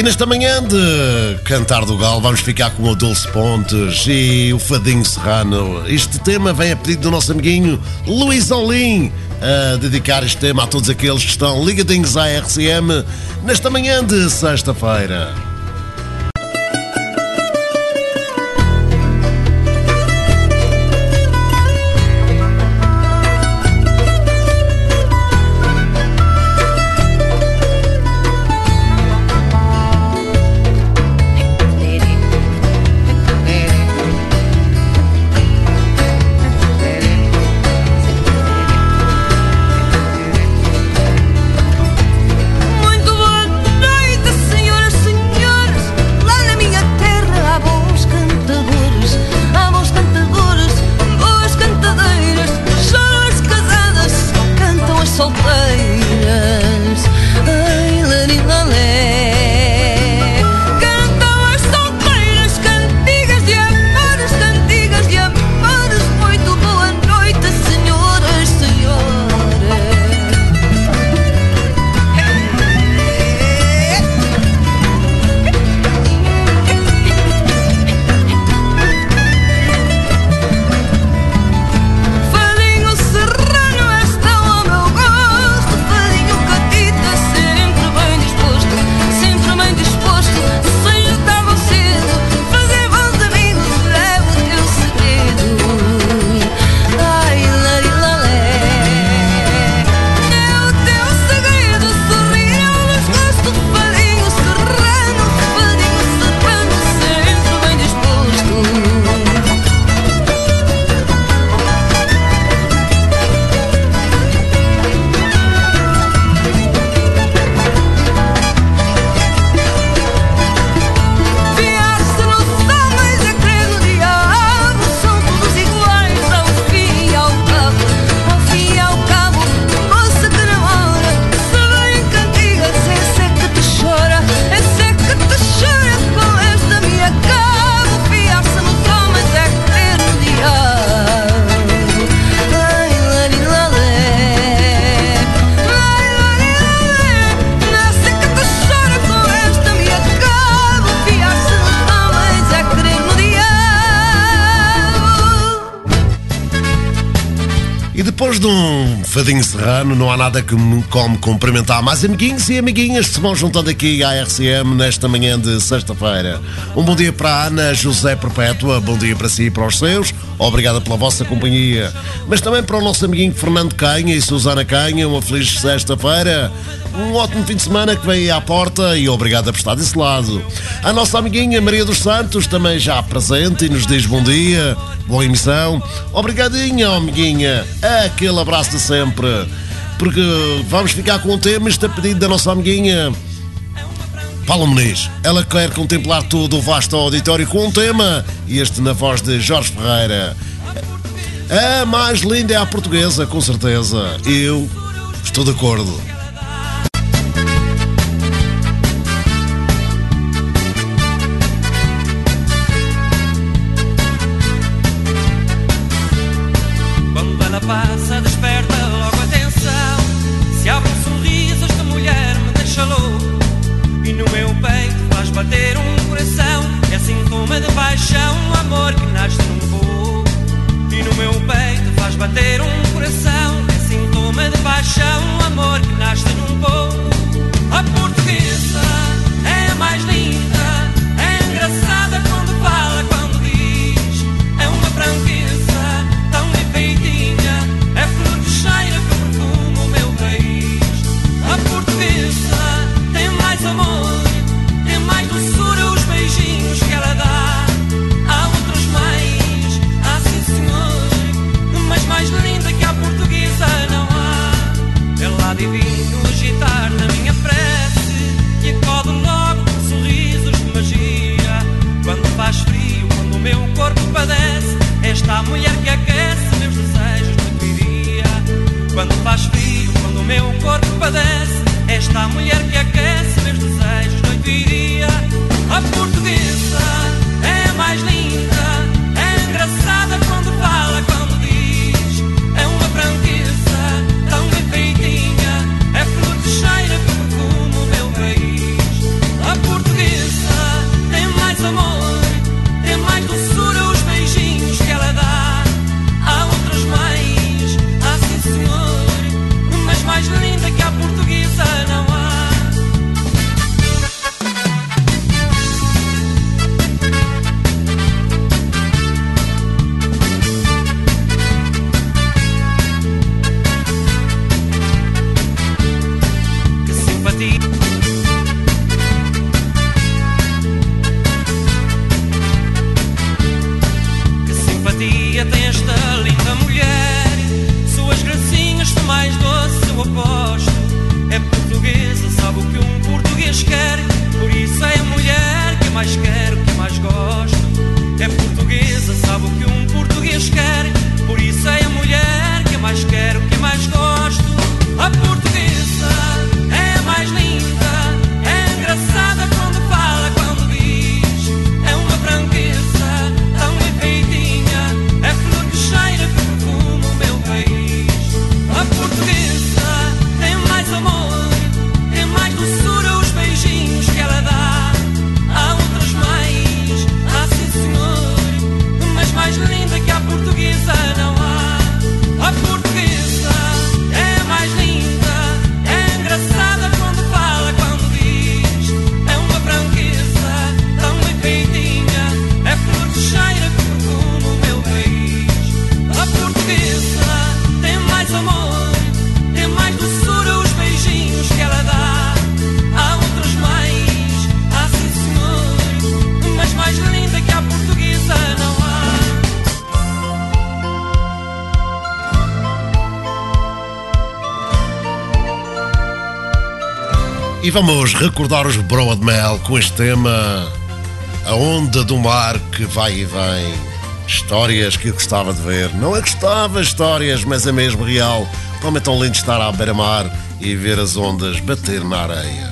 Speaker 4: E nesta manhã de Cantar do Galo vamos ficar com o Dulce Pontes e o Fadinho Serrano. Este tema vem a pedido do nosso amiguinho Luís Olim a dedicar este tema a todos aqueles que estão ligadinhos à RCM nesta manhã de sexta-feira.
Speaker 13: encerrando serrano, não há nada que me como cumprimentar. mais amiguinhos e amiguinhas que se vão juntando aqui à RCM nesta manhã de sexta-feira. Um bom dia para a Ana José Perpétua, bom dia para si e para os seus. Obrigada pela vossa companhia. Mas também para o nosso amiguinho Fernando Canha e Susana Canha, uma feliz sexta-feira. Um ótimo fim de semana que vem à porta e obrigado por estar desse lado. A nossa amiguinha Maria dos Santos também já presente e nos diz bom dia, boa emissão. Obrigadinha, amiguinha. Aquele abraço de sempre. Porque vamos ficar com o tema, este é pedido da nossa amiguinha. Paulo Muniz. Ela quer contemplar todo o vasto auditório com um tema, e este na voz de Jorge Ferreira. A mais linda é a portuguesa, com certeza. Eu estou de acordo. Vamos recordar os Broa Mel com este tema A Onda do Mar que vai e vem. Histórias que eu gostava de ver. Não é gostava histórias, mas é mesmo real. Como é tão lindo estar à beira-mar e ver as ondas bater na areia.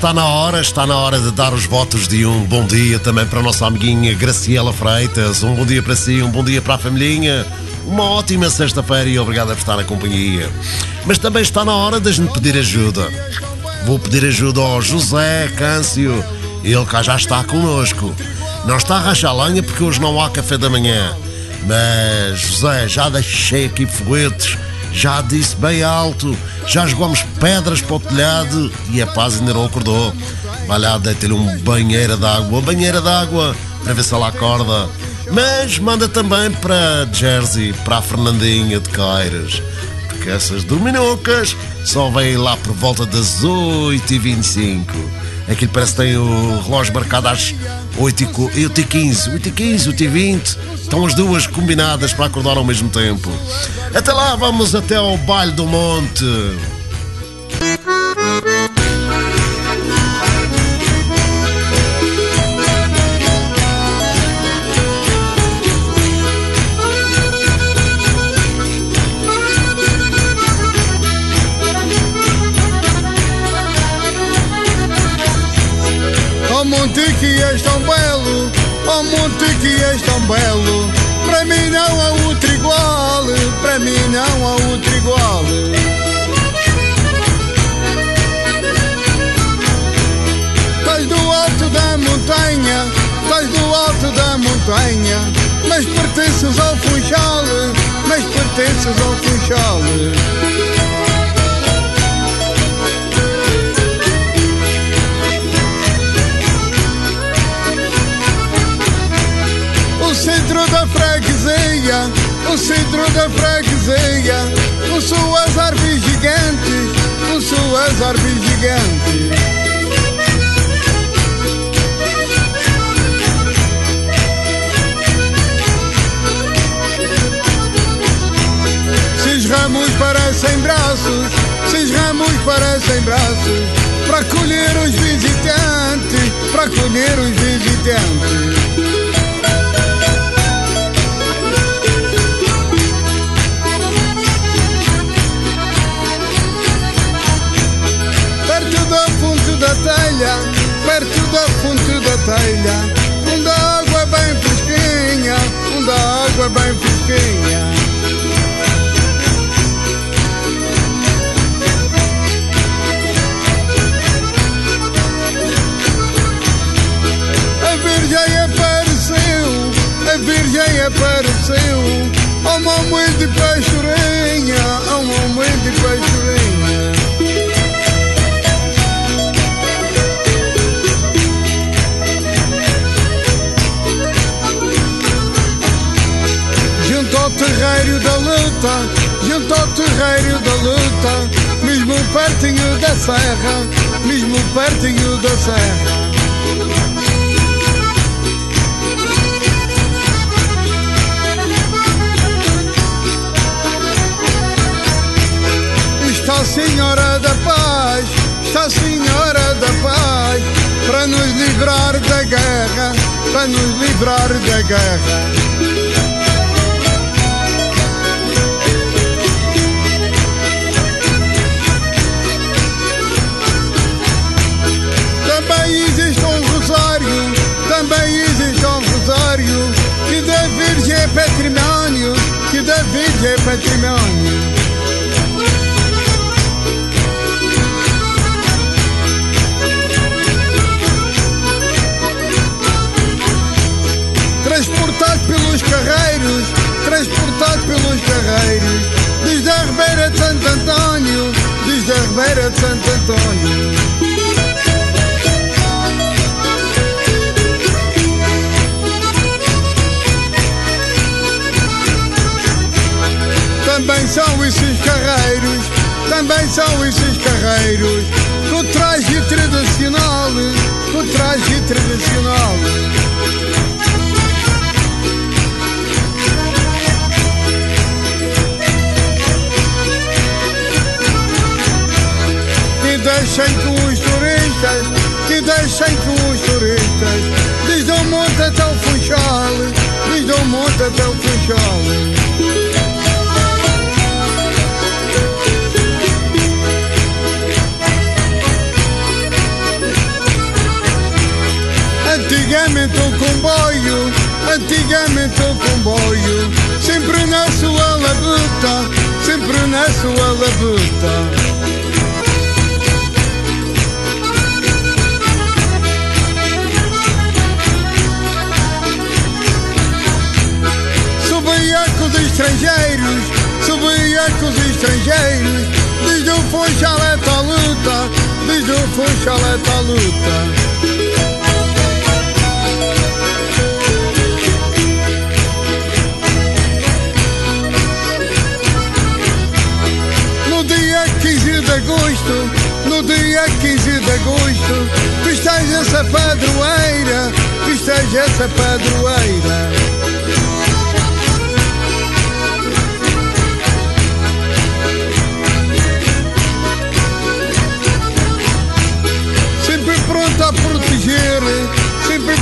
Speaker 3: Está na hora, está na hora de dar os votos de um bom dia também para a nossa amiguinha Graciela Freitas. Um bom dia para si, um bom dia para a familhinha. Uma ótima sexta-feira e obrigado por estar na companhia. Mas também está na hora de a gente pedir ajuda. Vou pedir ajuda ao José Câncio. Ele cá já está connosco. Não está a rachar lenha porque hoje não há café da manhã. Mas, José, já deixei aqui foguetes, já disse bem alto, já jogamos pedras para o telhado e a paz ainda não acordou. Vai lá deitar-lhe um banheira d'água, uma banheira d'água, para ver se ela acorda. Mas manda também para Jersey, para a Fernandinha de Caires, porque essas dominocas só vêm lá por volta das 8h25. Aquilo parece que tem o relógio marcado às 8h15, 8h15, 8h20. Estão as duas combinadas para acordar ao mesmo tempo. Até lá, vamos até ao Baile do Monte.
Speaker 14: Pertences ao Funchal, mas pertences ao Funchal. O centro da freguesia, o centro da freguesia, com suas árvores gigantes, com suas árvores gigantes. Parecem braços, seis ramos parecem braços, para colher os visitantes, para colher os visitantes. perto da fonte da telha, perto da fonte da telha, onde a água bem fresquinha, onde a água bem fresquinha. Virgem apareceu, a uma mãe de pastorinha, a uma mãe de pastorinha. junto ao terreiro da luta, junto ao terreiro da luta, mesmo pertinho da serra, mesmo pertinho da serra. Está Senhora da Paz, está Senhora da Paz, para nos livrar da guerra, para nos livrar da guerra. Também existe um rosário, também existe um rosário, que da Virgem é patrimônio, que da Virgem é patrimônio. Pelos carreiros, transportado pelos carreiros, desde a Ribeira de Santo Antônio, desde a Ribeira de Santo Antônio. Também são esses carreiros, também são esses carreiros, com traje tradicional, com traje tradicional. Deixem com os turistas, que deixem com os turistas, desde o monte até o Funchal, desde o monte até o Funchal. Antigamente o comboio, antigamente o comboio, sempre na sua labuta, sempre na sua labuta. Os estrangeiros, subia com os estrangeiros, diz o Funchaleto à luta, diz o Funchaleto à luta. No dia 15 de agosto, no dia 15 de agosto, festeja essa padroeira, festeja essa padroeira.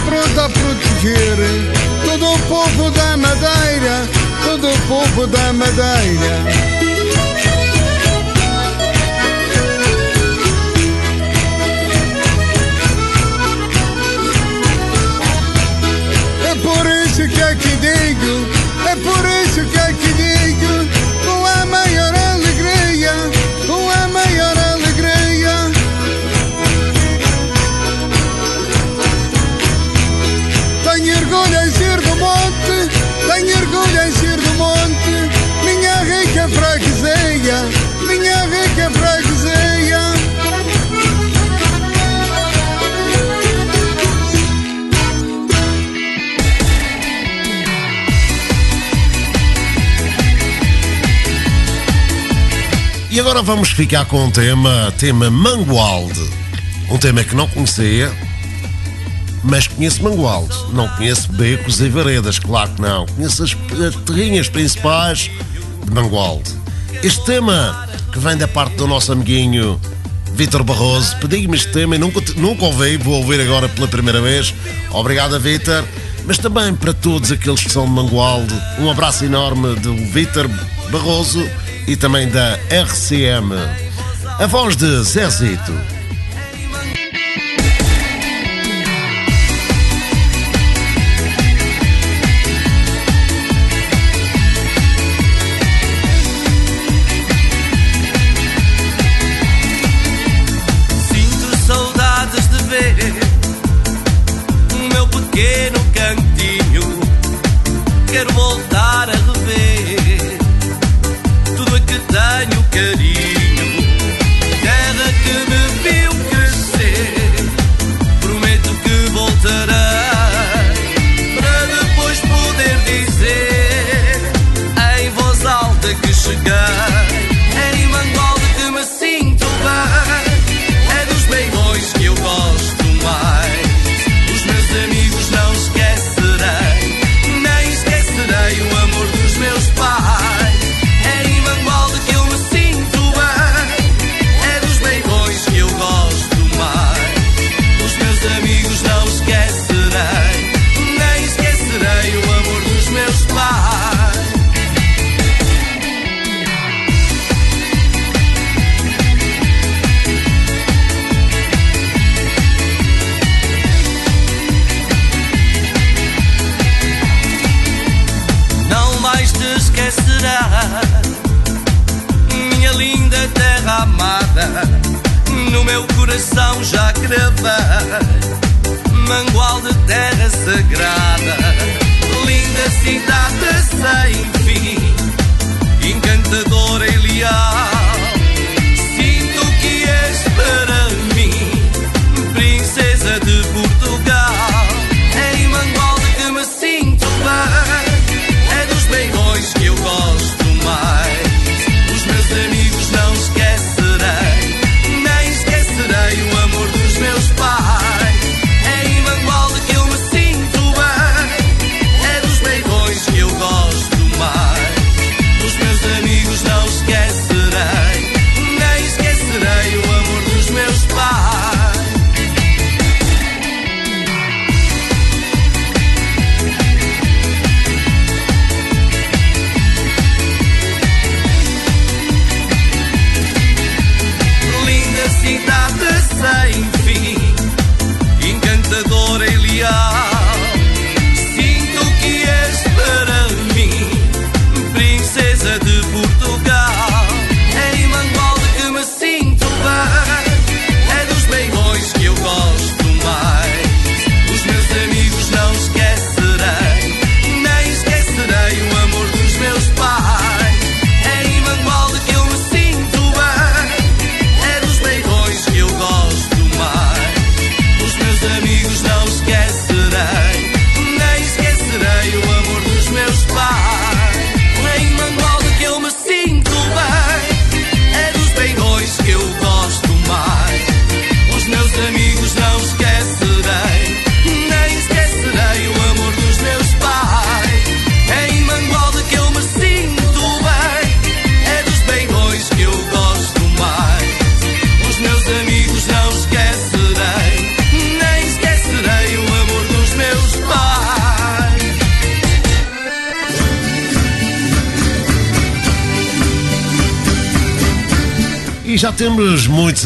Speaker 14: Sempre pronta a proteger todo o povo da Madeira, todo o povo da Madeira. É por isso que aqui digo,
Speaker 15: agora vamos ficar com um tema, tema Mangualde. Um tema que não conhecia, mas conheço Mangualde. Não conheço becos e veredas, claro que não. Conheço as, as terrinhas principais de Mangualde. Este tema, que vem da parte do nosso amiguinho Vítor Barroso, pedi-me este tema e nunca, nunca ouvi, vou ouvir agora pela primeira vez. Obrigado, Vítor. Mas também para todos aqueles que são de Mangualde, um abraço enorme do Vítor Barroso e também da RCM. A voz de Zezito.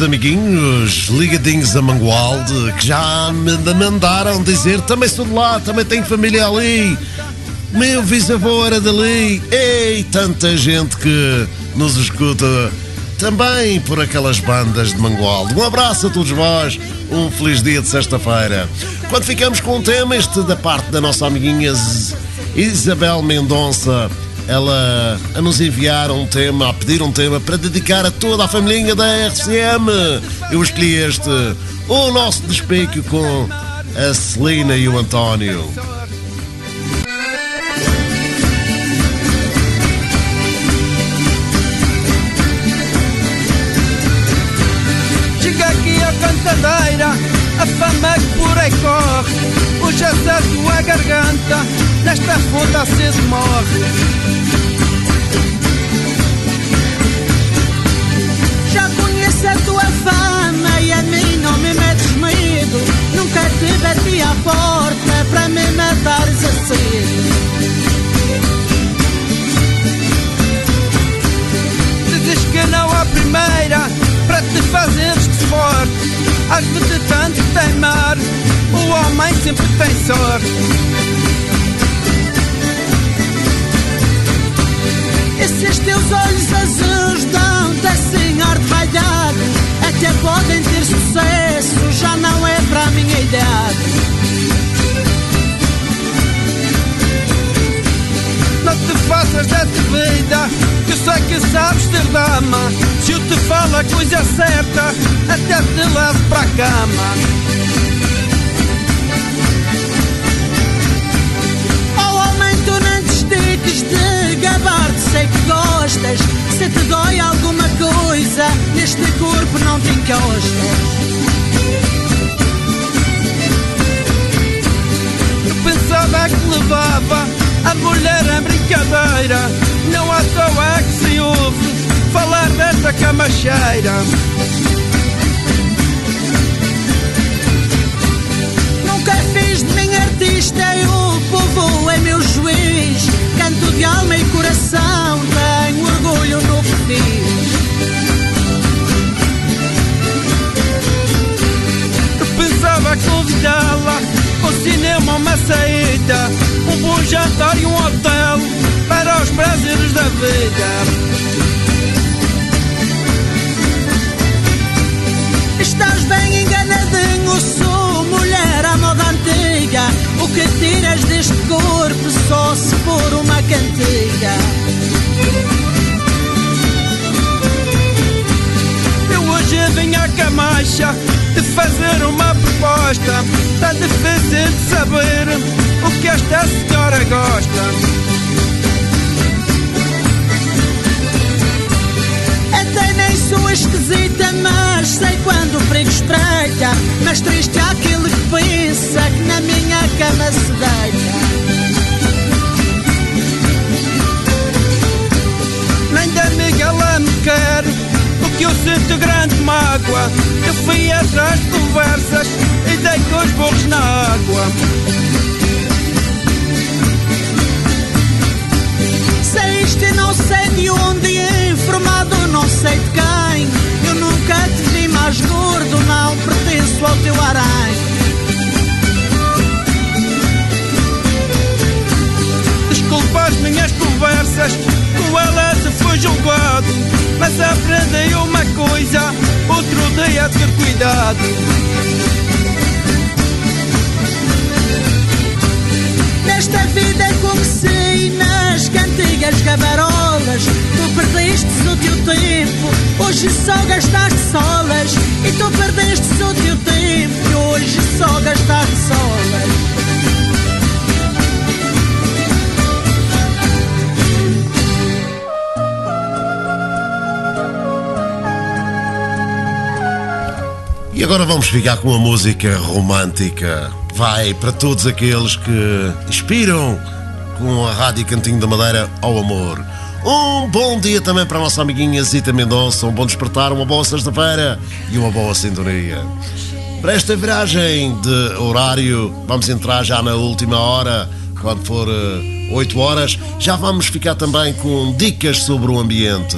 Speaker 3: Amiguinhos ligadinhos a Mangualde que já me mandaram dizer também sou de lá, também tenho família ali. Meu bisavô era dali. Ei, tanta gente que nos escuta também por aquelas bandas de Mangualde. Um abraço a todos vós, um feliz dia de sexta-feira. Quando ficamos com um tema, este da parte da nossa amiguinha Isabel Mendonça, ela a nos enviar um tema, a pedir um tema para dedicar a toda a família da RCM. Eu escolhi este, o nosso despique com a Celina e o António.
Speaker 16: Chega aqui a cantadeira, a fama que por aí corre. Hoje acerto a garganta, nesta fonte aceso morre.
Speaker 17: Nunca te bati à porta para me matares a cedo.
Speaker 16: Dizes que não há primeira para te fazeres de forte. Has de tanto teimar, o homem sempre tem sorte.
Speaker 17: Esses teus olhos azuis dão-te assim ar de vaidade. Até podem ter sucesso, já não é para a minha idade.
Speaker 16: Não te faças dessa vida, que sei que sabes ter dama. Se eu te falo a coisa certa, até te levo para a cama.
Speaker 17: Oh homem, tu não te estiques de gabar-te, sei que gostas. Se te dói alguma coisa, neste corpo não te encostas.
Speaker 16: Eu pensava que levava a mulher a brincadeira. Não à toa é que se ouve falar desta camacheira.
Speaker 17: Nunca
Speaker 16: cinema, uma saída, um bom jantar e um hotel para os prazeres da vida.
Speaker 17: Estás bem enganadinho, sou mulher à moda antiga. O que tiras deste corpo só se for uma cantiga.
Speaker 16: Eu hoje vim à camacha te fazer uma proposta. Tá difícil de saber o que esta senhora gosta.
Speaker 17: Até nem sou esquisita, mas sei quando o perigo espreita. Mas triste é aquele que pensa que na minha cama se deita.
Speaker 16: Nem de amiga ela me quer que eu sinto grande mágoa Eu fui atrás de conversas E dei com os burros na água
Speaker 17: Saíste não sei de onde, informado não sei de quem. Eu nunca te vi mais gordo, não pertenço ao teu harém.
Speaker 16: Desculpa as minhas conversas Com ela se foi julgado Mas aprendi uma coisa Outro dia ter cuidado
Speaker 17: Nesta vida conheci nas cantigas gabarolas. Tu perdeste o teu tempo, hoje só gastaste solas. E tu perdeste o teu tempo, hoje só gastaste solas.
Speaker 3: E agora vamos ficar com uma música romântica. Vai para todos aqueles que inspiram com a Rádio Cantinho da Madeira ao amor. Um bom dia também para a nossa amiguinha Zita Mendonça, um bom despertar, uma boa sexta-feira e uma boa sintonia. Para esta viragem de horário, vamos entrar já na última hora, quando for eh, 8 horas, já vamos ficar também com dicas sobre o ambiente.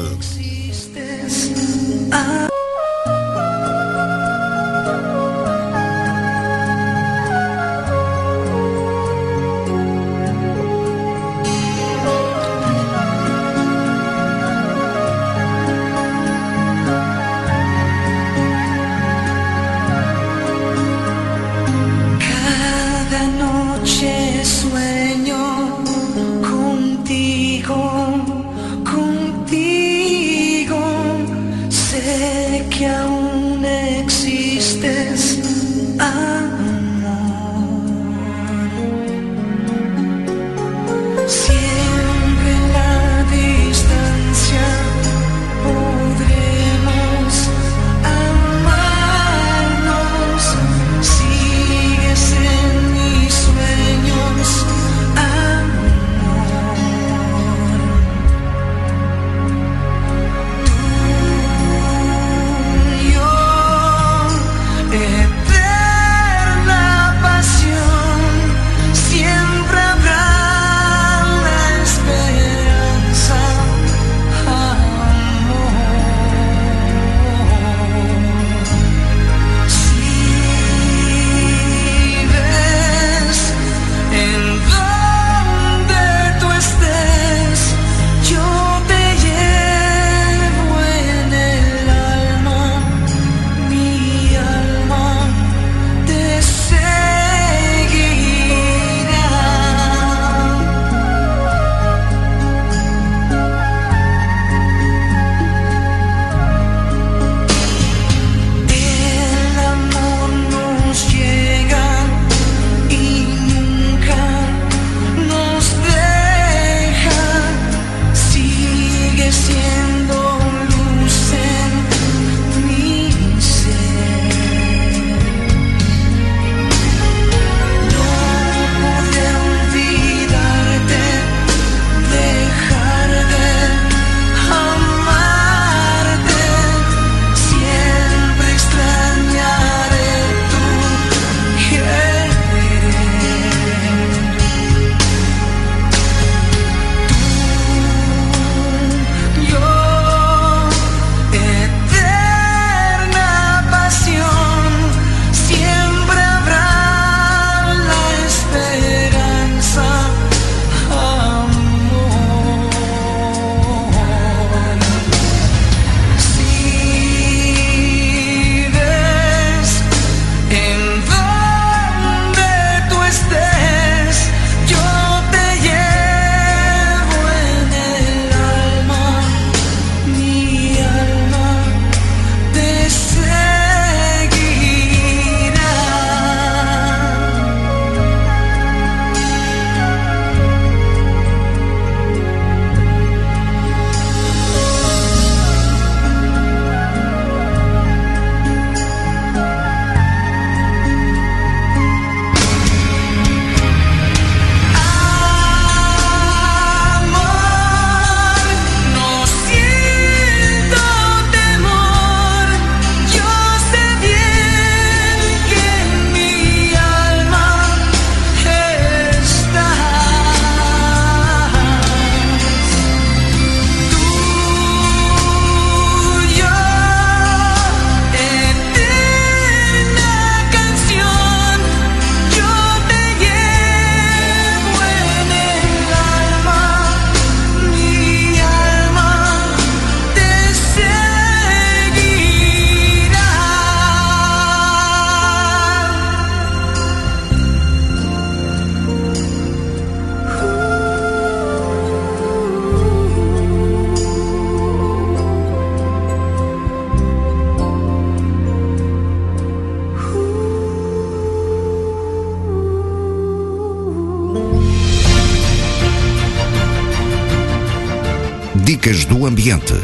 Speaker 2: Ambiente.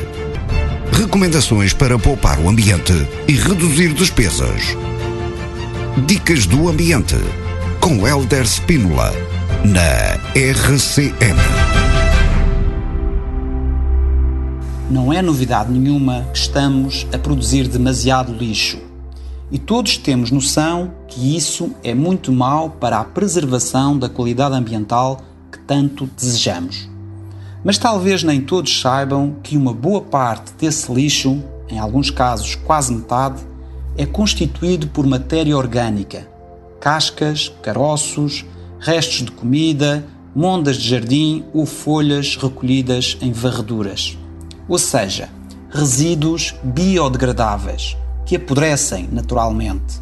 Speaker 2: Recomendações para poupar o ambiente e reduzir despesas. Dicas do ambiente com Helder Spínola na RCM.
Speaker 18: Não é novidade nenhuma que estamos a produzir demasiado lixo. E todos temos noção que isso é muito mau para a preservação da qualidade ambiental que tanto desejamos. Mas talvez nem todos saibam que uma boa parte desse lixo, em alguns casos quase metade, é constituído por matéria orgânica, cascas, caroços, restos de comida, mondas de jardim ou folhas recolhidas em varreduras. Ou seja, resíduos biodegradáveis que apodrecem naturalmente.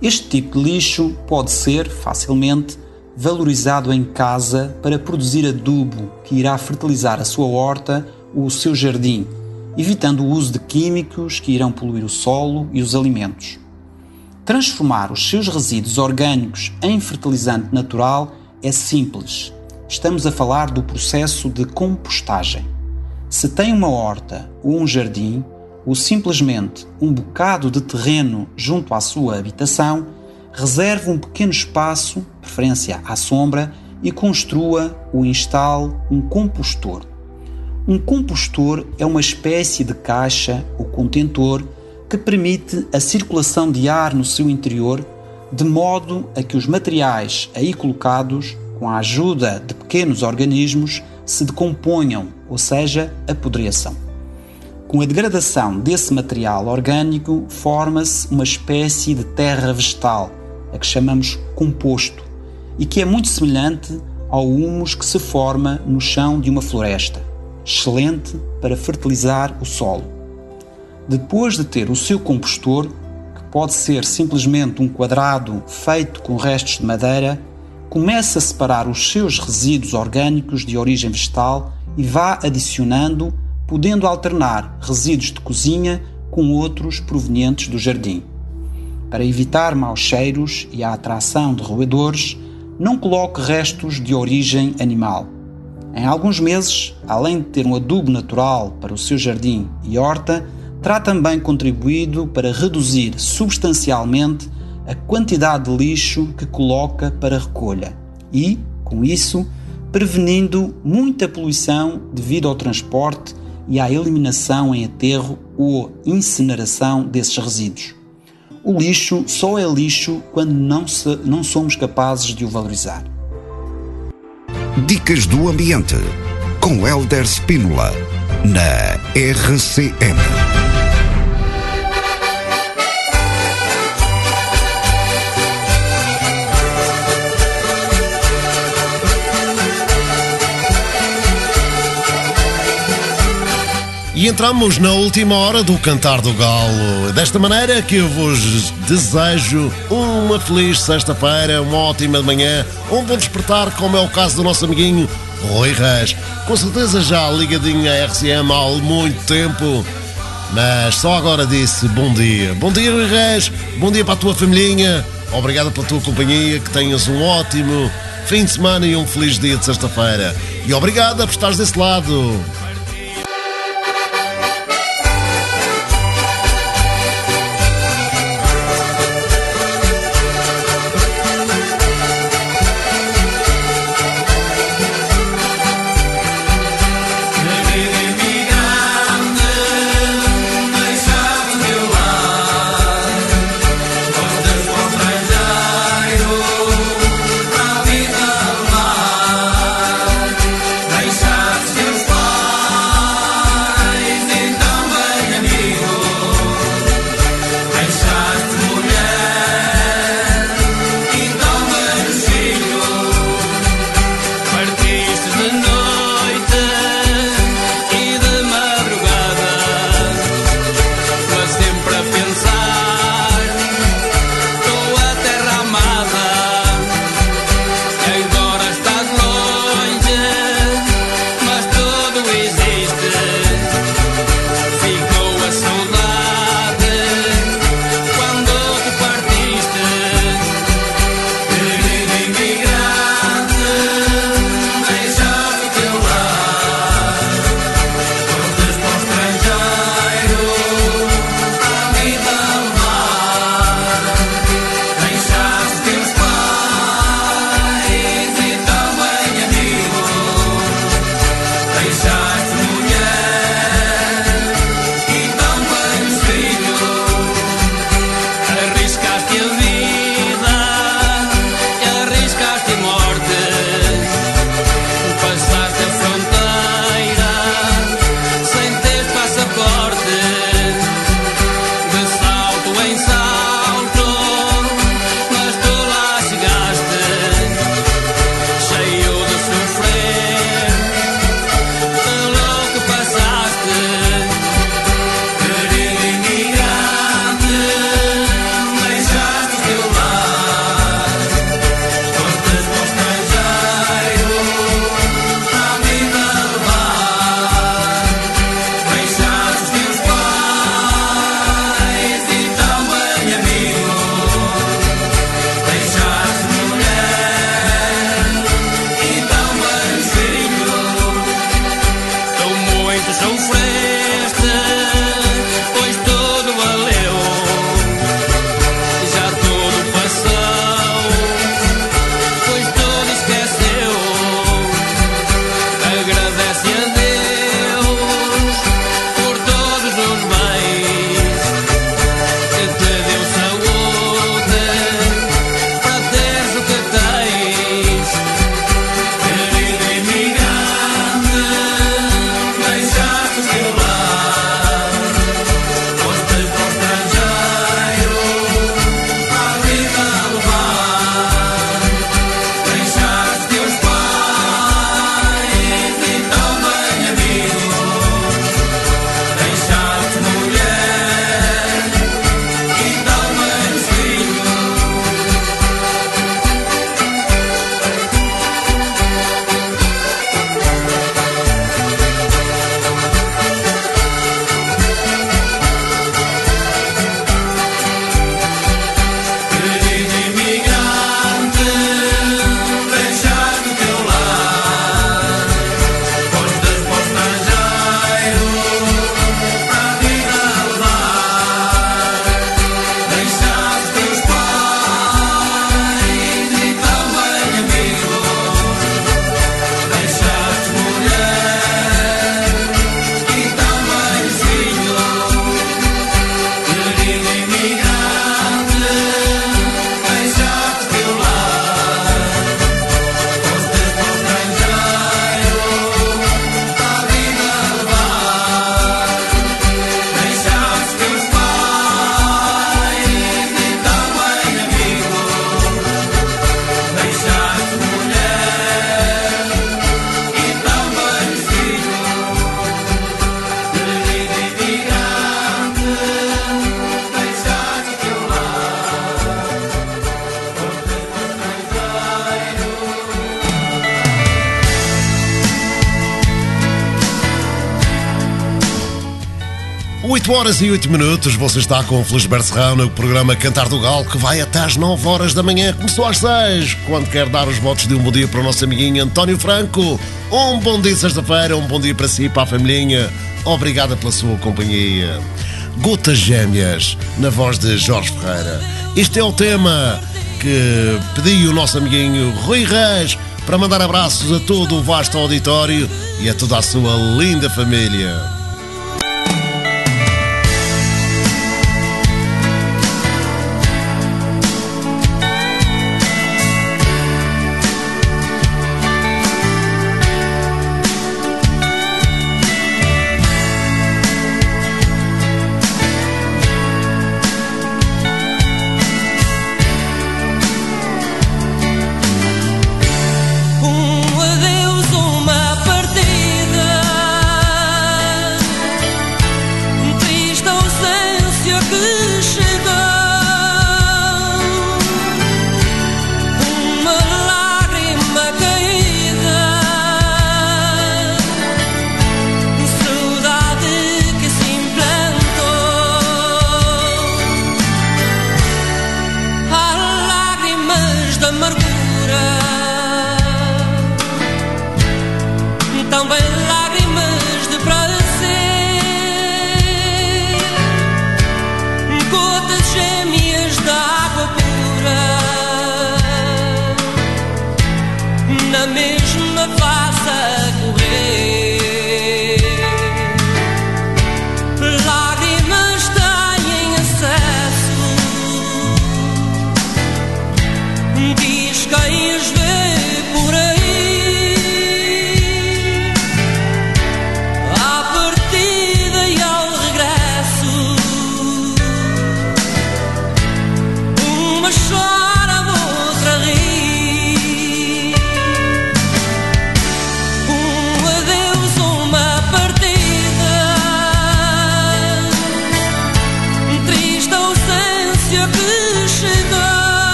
Speaker 18: Este tipo de lixo pode ser facilmente valorizado em casa para produzir adubo que irá fertilizar a sua horta ou o seu jardim, evitando o uso de químicos que irão poluir o solo e os alimentos. Transformar os seus resíduos orgânicos em fertilizante natural é simples. Estamos a falar do processo de compostagem. Se tem uma horta ou um jardim, ou simplesmente um bocado de terreno junto à sua habitação, reserve um pequeno espaço, preferência à sombra, e construa ou instale um compostor. Um compostor é uma espécie de caixa ou contentor que permite a circulação de ar no seu interior, de modo a que os materiais aí colocados, com a ajuda de pequenos organismos, se decomponham, ou seja, apodreçam. Com a degradação desse material orgânico, forma-se uma espécie de terra vegetal, a que chamamos composto, e que é muito semelhante ao humus que se forma no chão de uma floresta, excelente para fertilizar o solo. Depois de ter o seu compostor, que pode ser simplesmente um quadrado feito com restos de madeira, comece a separar os seus resíduos orgânicos de origem vegetal e vá adicionando, podendo alternar resíduos de cozinha com outros provenientes do jardim. Para evitar maus cheiros e a atração de roedores, não coloque restos de origem animal. Em alguns meses, além de ter um adubo natural para o seu jardim e horta, terá também contribuído para reduzir substancialmente a quantidade de lixo que coloca para recolha e, com isso, prevenindo muita poluição devido ao transporte e à eliminação em aterro ou incineração desses resíduos. O lixo só é lixo quando não, se, não somos capazes de o valorizar.
Speaker 2: Dicas do Ambiente, com Helder Spínola, na RCM.
Speaker 3: Entramos na última hora do Cantar do Galo. Desta maneira que eu vos desejo uma feliz sexta-feira, uma ótima manhã, um bom despertar, como é o caso do nosso amiguinho Rui Reis. Com certeza já ligadinho à RCM há muito tempo, mas só agora disse bom dia. Bom dia, Rui Reis, bom dia para a tua familhinha, obrigado pela tua companhia, que tenhas um ótimo fim de semana e um feliz dia de sexta-feira. E obrigado por estares desse lado.
Speaker 5: Horas e 8 minutos, você está com o Felisberto Serrão no programa Cantar do Galo, que vai até às 9 horas da manhã. Começou às 6, quando quer dar os votos de um bom dia para o nosso amiguinho António Franco. Um bom dia sexta-feira, um bom dia para si e para a familhinha. Obrigada pela sua companhia. Gotas Gêmeas, na voz de Jorge Ferreira. Este é o tema que pediu o nosso amiguinho Rui Reis para mandar abraços a todo o vasto auditório e a toda a sua linda família.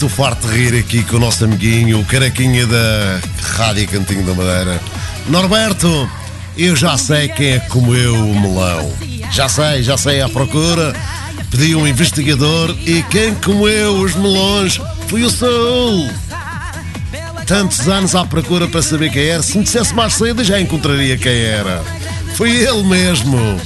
Speaker 5: Estou farto de rir aqui com o nosso amiguinho, o caraquinha da Rádio Cantinho da Madeira. Norberto, eu já sei quem é que comeu o melão. Já sei, já sei à procura. Pedi um investigador e quem comeu os melões foi o Saul. Tantos anos à procura para saber quem era. Se me dissesse mais cedo, já encontraria quem era. Foi ele mesmo.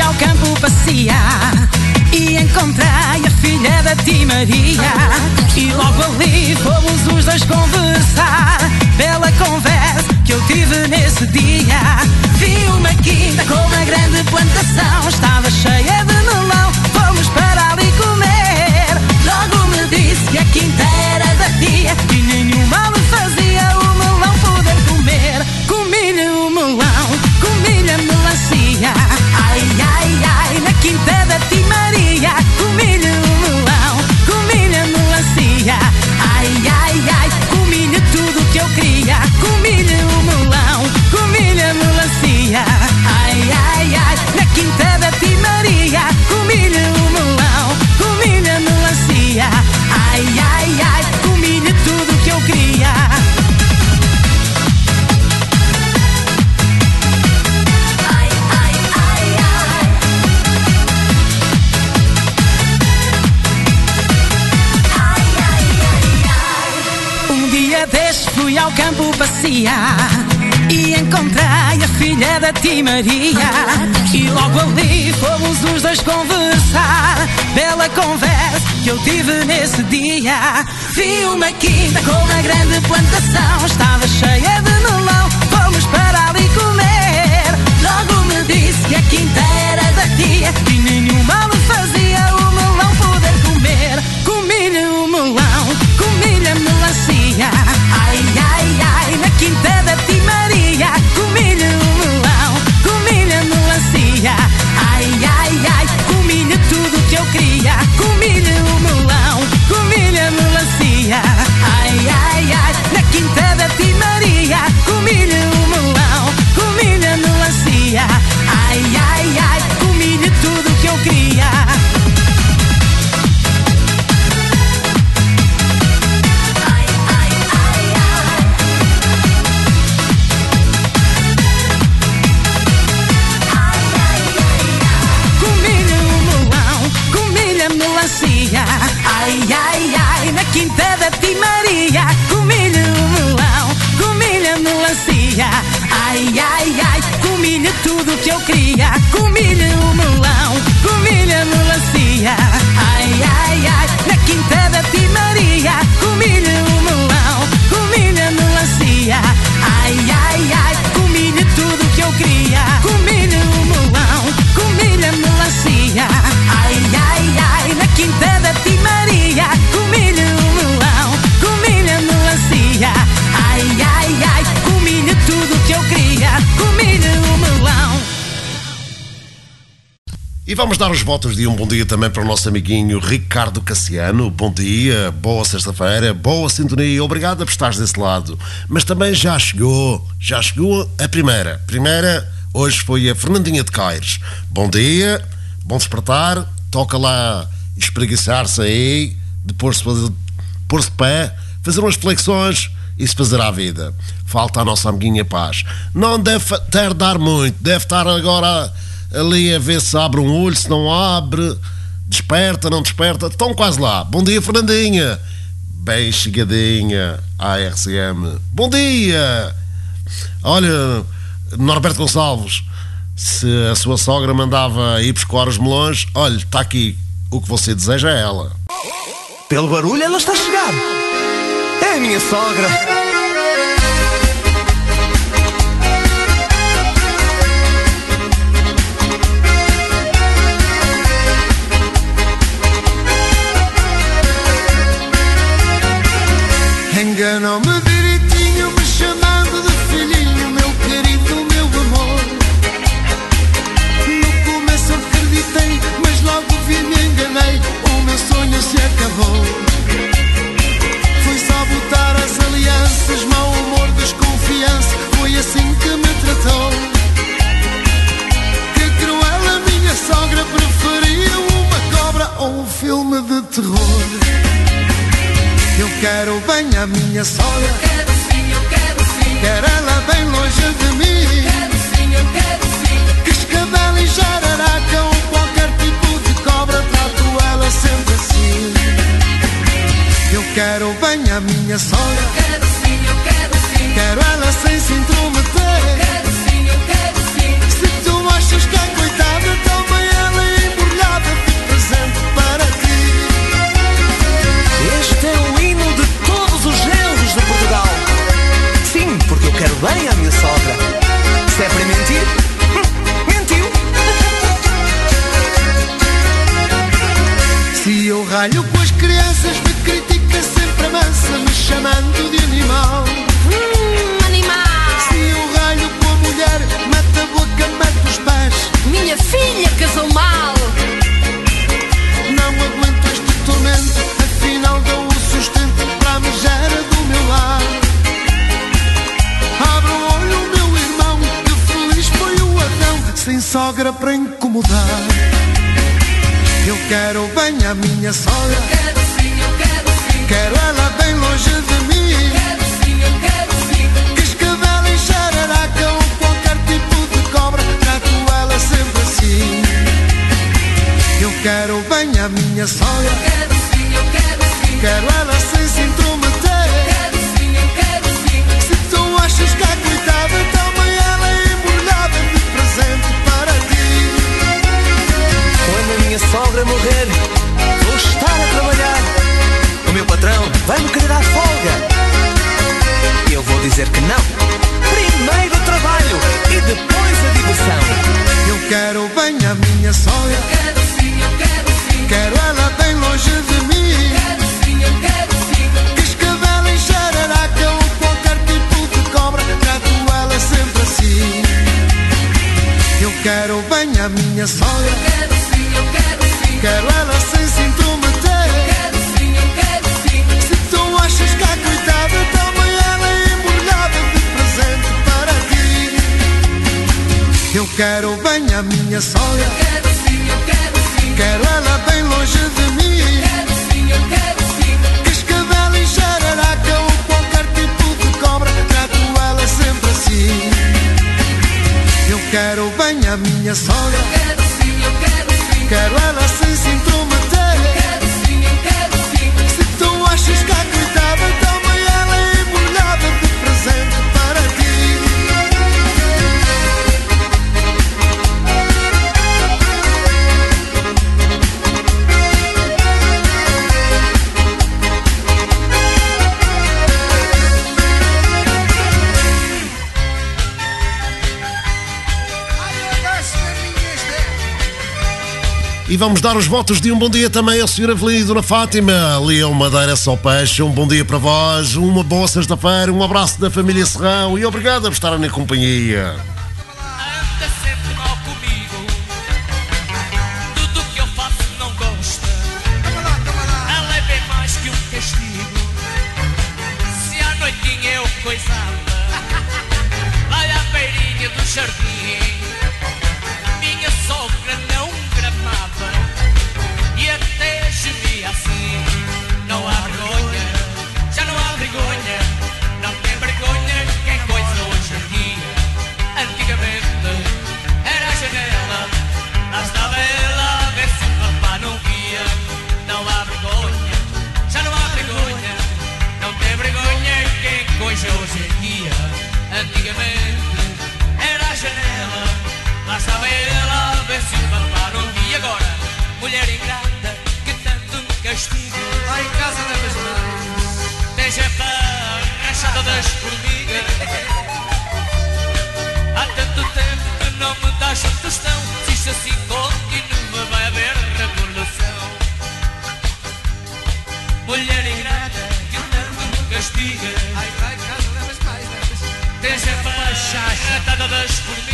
Speaker 19: ao campo passear e encontrei a filha da Timaria. E logo ali fomos os dois conversar. Bela conversa que eu tive nesse dia. Vi uma quinta com uma grande plantação, estava cheia de melão. Fomos para ali comer. Logo me disse que a quinta era da tia e nenhum mal me fazia o melão poder comer. Comi-lhe Quem tem. Melancia e encontrei a filha da Tia Maria. E logo ali fomos os dois conversar Bela conversa que eu tive nesse dia. Vi uma quinta com uma grande plantação Estava cheia de melão. Fomos para ali comer. Logo me disse que a quinta era da tia E nenhum mal lhe fazia ai, Tia Maria Comi-lhe o melão, comi-lhe a melancia. Ai, ai, ai, comi-lhe tudo que eu queria Comi-lhe
Speaker 3: vamos dar os votos de um bom dia também para o nosso amiguinho Ricardo Cassiano. Bom dia, boa sexta-feira, boa sintonia. Obrigado por estares desse lado. Mas também já chegou, já chegou a primeira. Primeira, hoje foi a Fernandinha de Caires. Bom dia, bom despertar. Toca lá espreguiçar-se aí, depois pôr-se de pé, fazer umas flexões e se fazer à vida. Falta a nossa amiguinha Paz. Não deve tardar muito, deve estar agora ali a ver se abre um olho, se não abre, desperta, não desperta. Estão quase lá. Bom dia, Fernandinha. Bem chegadinha à RCM. Bom dia! Olha, Norberto Gonçalves, se a sua sogra mandava ir buscar os melões, olha, está aqui. O que você deseja é ela.
Speaker 9: Pelo barulho, ela está a chegar. É a minha sogra.
Speaker 20: Enganou-me direitinho, me chamando de filhinho, meu querido, meu amor. No começo acreditei, mas logo vi me enganei, o meu sonho se acabou. Foi só botar as alianças, mau humor, desconfiança, foi assim que me tratou. Que cruel a minha sogra preferia uma cobra ou um filme de terror. Eu quero bem a minha sogra. Quero sim, eu quero sim. Quero ela bem longe de mim. Quero sim, eu quero sim. Que escabela e jararaca ou qualquer tipo de cobra, trato ela sempre assim. Eu quero bem a minha sogra. Quero sim, eu quero sim. Quero ela sem se intrometer. Quero sim, eu quero sim. Se tu achas que é coitada, toma ela embrulhada, fico presente para ti.
Speaker 9: Bem a minha sogra. Se é para mentir, mentiu.
Speaker 20: Se eu ralho com as crianças, me critica sempre a mansa, me chamando de animal.
Speaker 21: Hum, animal.
Speaker 20: Se eu ralho com a mulher, mete a boca, mete os pés.
Speaker 21: Minha filha casou mal.
Speaker 20: sogra para incomodar. Eu quero bem a minha sogra. Quero sim, eu quero sim. Quero ela bem longe de mim. Quero sim, eu quero sim. Cascavel em xararaca ou qualquer tipo de cobra. Trato ela sempre assim. Eu quero bem a minha sogra. Quero sim, eu quero sim. Quero ela sem se intrometer. Quero sim, eu quero sim. Se tu achas que a coitada também ela é imordável de presente
Speaker 22: sogra morrer, vou estar a trabalhar. O meu patrão vai-me querer dar folga. E eu vou dizer que não. Primeiro o trabalho e depois a diversão.
Speaker 20: Eu quero bem a minha sogra.
Speaker 23: Eu quero sim, eu quero sim.
Speaker 20: Quero ela bem longe de mim.
Speaker 23: Quero sim, eu quero sim.
Speaker 20: Que escabela em jararaca ou qualquer tipo de cobra. Trato ela sempre assim. Eu quero bem a minha sogra.
Speaker 23: Eu quero sim, eu quero sim.
Speaker 20: Quero ela sem se intrometer.
Speaker 23: Eu quero sim, eu quero sim.
Speaker 20: Se tu achas que a coitada também ela é embrulhada de presente para ti. Eu quero bem a minha sogra.
Speaker 23: Eu quero sim, eu quero sim.
Speaker 20: Quero ela bem longe de mim.
Speaker 23: Eu quero sim, eu quero sim.
Speaker 20: Que escabela em jararaca ou qualquer tipo de cobra. Trato ela sempre assim. Eu quero bem a minha sogra.
Speaker 23: Eu quero sim, eu quero.
Speaker 20: Quero ela sem se intrometer.
Speaker 23: Eu quero sim, eu quero sim.
Speaker 20: Se tu achas que a coitada
Speaker 3: E vamos dar os votos de um bom dia também ao Sr. Avelino e Dona Fátima. Leão Madeira Só Peixe, um bom dia para vós, uma boa sexta-feira, um abraço da família Serrão e obrigado por estarem na companhia.
Speaker 5: Sempre mal comigo. Tudo que eu estava ela se o não via. Agora, mulher ingrata que tanto me castiga. Lá em casa leves mais, deixa a rachada das formigas. Há tanto tempo que não me das um tostão Se isto assim continua vai haver revolução Mulher ingrata que tanto castiga Ai, vai, casa, mais, levas Tens a faixa achatada das formigas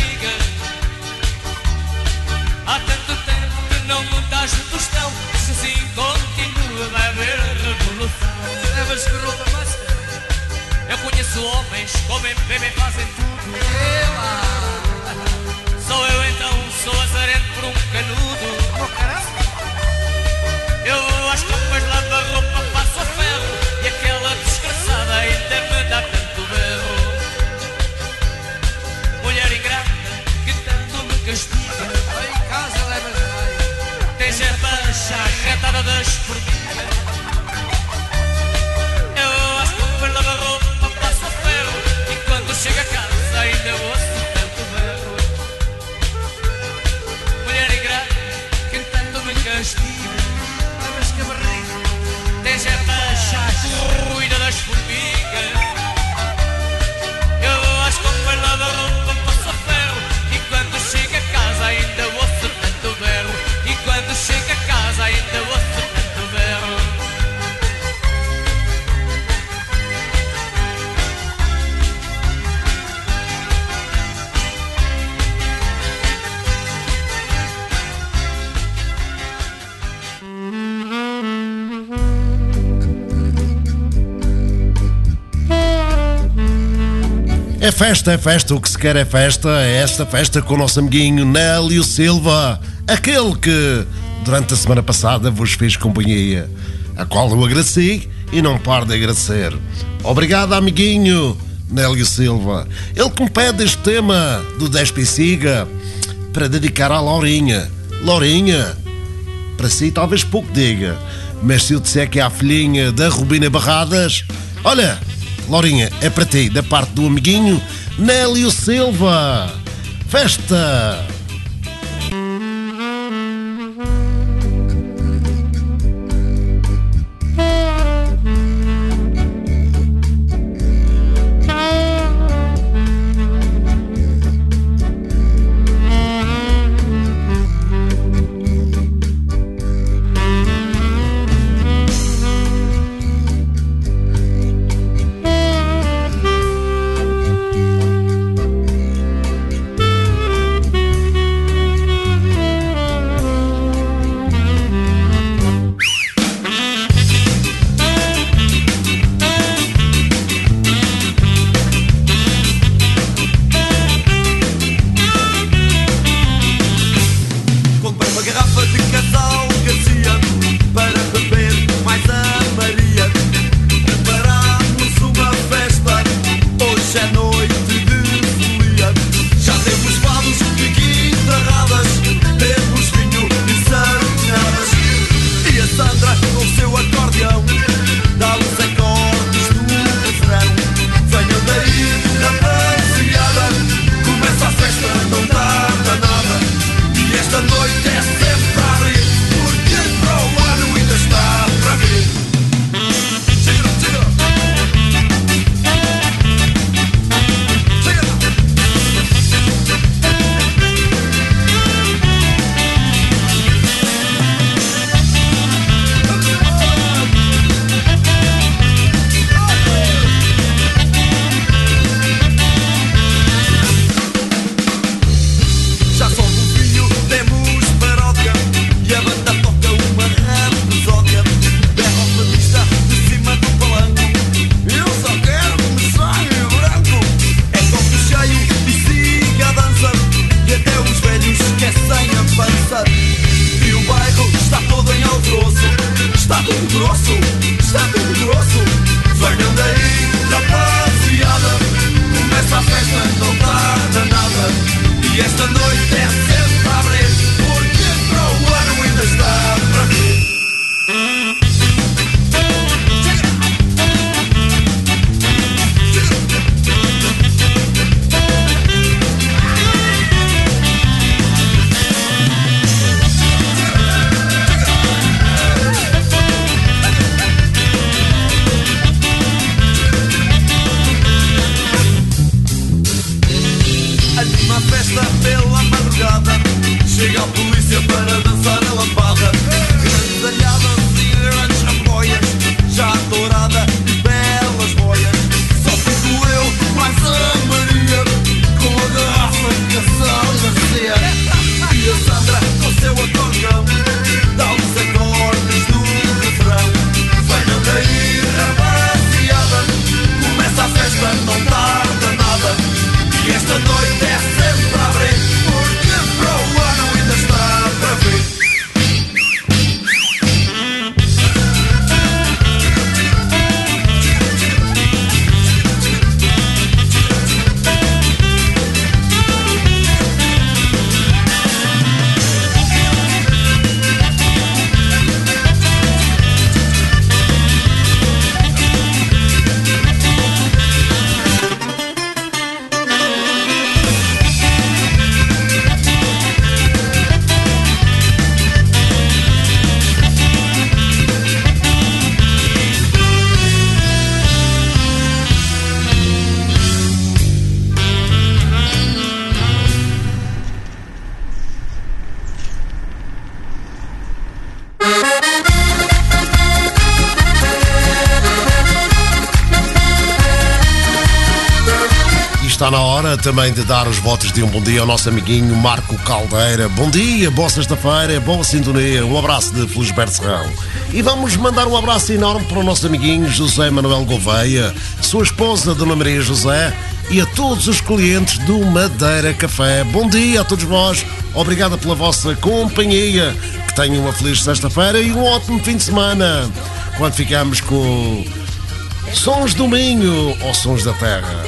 Speaker 5: das um tostão Se assim continua vai haver revolução Levas que roupa massa eu conheço homens, comem, bebem, fazem tudo. Eu, ah, Sou eu então, sou azarento por um canudo. Eu às copas lavo a roupa, passo a ferro. E aquela desgraçada ainda me a baixa arretada das formigas.
Speaker 3: Festa, é festa, o que se quer é festa, é esta festa com o nosso amiguinho Nélio Silva, aquele que durante a semana passada vos fez companhia, a qual eu agradeci e não paro de agradecer. Obrigado, amiguinho Nélio Silva. Ele que me pede este tema do Despe e Siga para dedicar à Laurinha. Laurinha, para si talvez pouco diga, mas se eu disser que é a filhinha da Rubina Barradas, olha, Laurinha, é para ti, da parte do amiguinho Nélio Silva. Festa!
Speaker 4: Também de dar os votos de um bom dia ao nosso amiguinho Marco Caldeira. Bom dia, boa sexta-feira, boa sintonia. Um abraço de Felisberto Serrão. E vamos mandar um abraço enorme para o nosso amiguinho José Manuel Gouveia, sua esposa Dona Maria José e a todos os clientes do Madeira Café. Bom dia a todos vós. Obrigada pela vossa companhia. Que tenham uma feliz sexta-feira e um ótimo fim de semana. Quando ficamos com Sons do Minho ou Sons da Terra.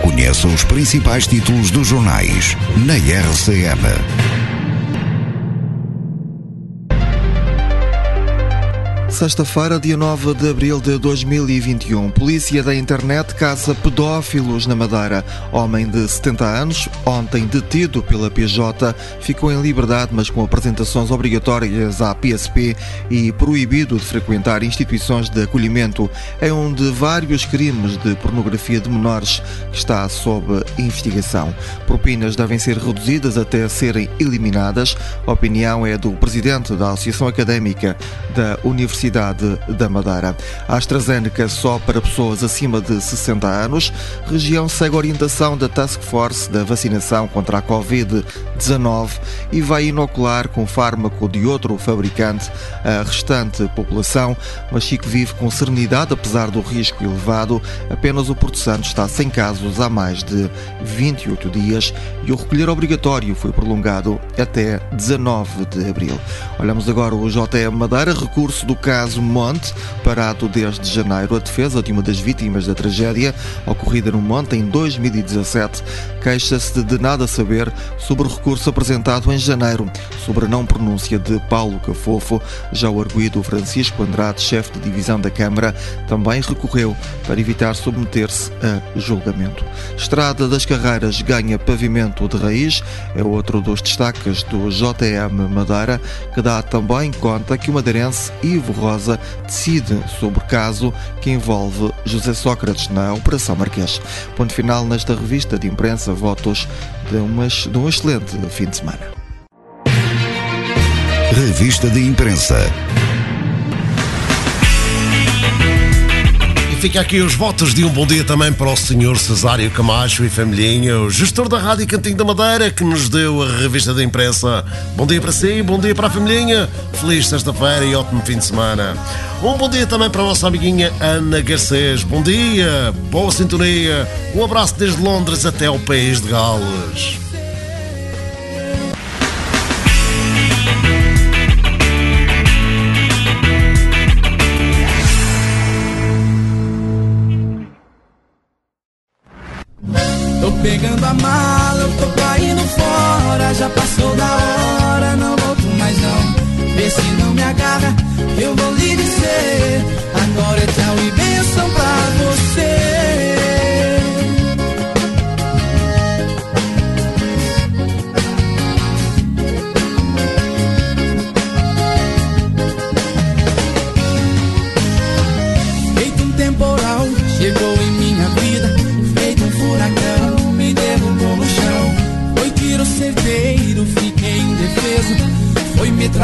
Speaker 2: Conheça os principais títulos dos jornais na RCM.
Speaker 11: Sexta-feira, dia 9 de abril de 2021. Polícia da internet caça pedófilos na Madeira. Homem de 70 anos, ontem detido pela PJ, ficou em liberdade, mas com apresentações obrigatórias à PSP e proibido de frequentar instituições de acolhimento. É um de vários crimes de pornografia de menores que está sob investigação. Propinas devem ser reduzidas até serem eliminadas. A opinião é do presidente da Associação Académica da Universidade Universidade da Madeira. A AstraZeneca só para pessoas acima de 60 anos. Região segue a orientação da Task Force da vacinação contra a Covid-19 e vai inocular com fármaco de outro fabricante a restante população, mas Chico vive com serenidade apesar do risco elevado. Apenas o Porto Santo está sem casos há mais de 28 dias e o recolher obrigatório foi prolongado até 19 de abril. Olhamos agora o JM Madeira, recurso do caso Monte, parado desde janeiro. A defesa de uma das vítimas da tragédia ocorrida no Monte em 2017 queixa-se de nada saber sobre o recurso apresentado em janeiro sobre a não pronúncia de Paulo Cafofo. Já o arguído Francisco Andrade, chefe de divisão da Câmara, também recorreu para evitar submeter-se a julgamento. Estrada das Carreiras ganha pavimento de raiz, é outro dos destaques do JM Madeira, que dá também conta que o madeirense Ivo Rosa decide sobre o caso que envolve José Sócrates na Operação Marquês. Ponto final nesta revista de imprensa, votos de, umas, de um excelente fim de semana.
Speaker 2: Revista de Imprensa.
Speaker 3: Fica aqui os votos de um bom dia também para o Sr. Cesário Camacho e familhinha, o gestor da Rádio Cantinho da Madeira, que nos deu a revista de imprensa. Bom dia para si, bom dia para a familhinha, feliz sexta-feira e ótimo fim de semana. Um bom dia também para a nossa amiguinha Ana Garcês. Bom dia, boa sintonia, um abraço desde Londres até ao país de Gales.
Speaker 24: Pegando a mala, eu tô caindo fora. Já passou da hora, não volto mais não. Vê se não me agarra, eu vou Foi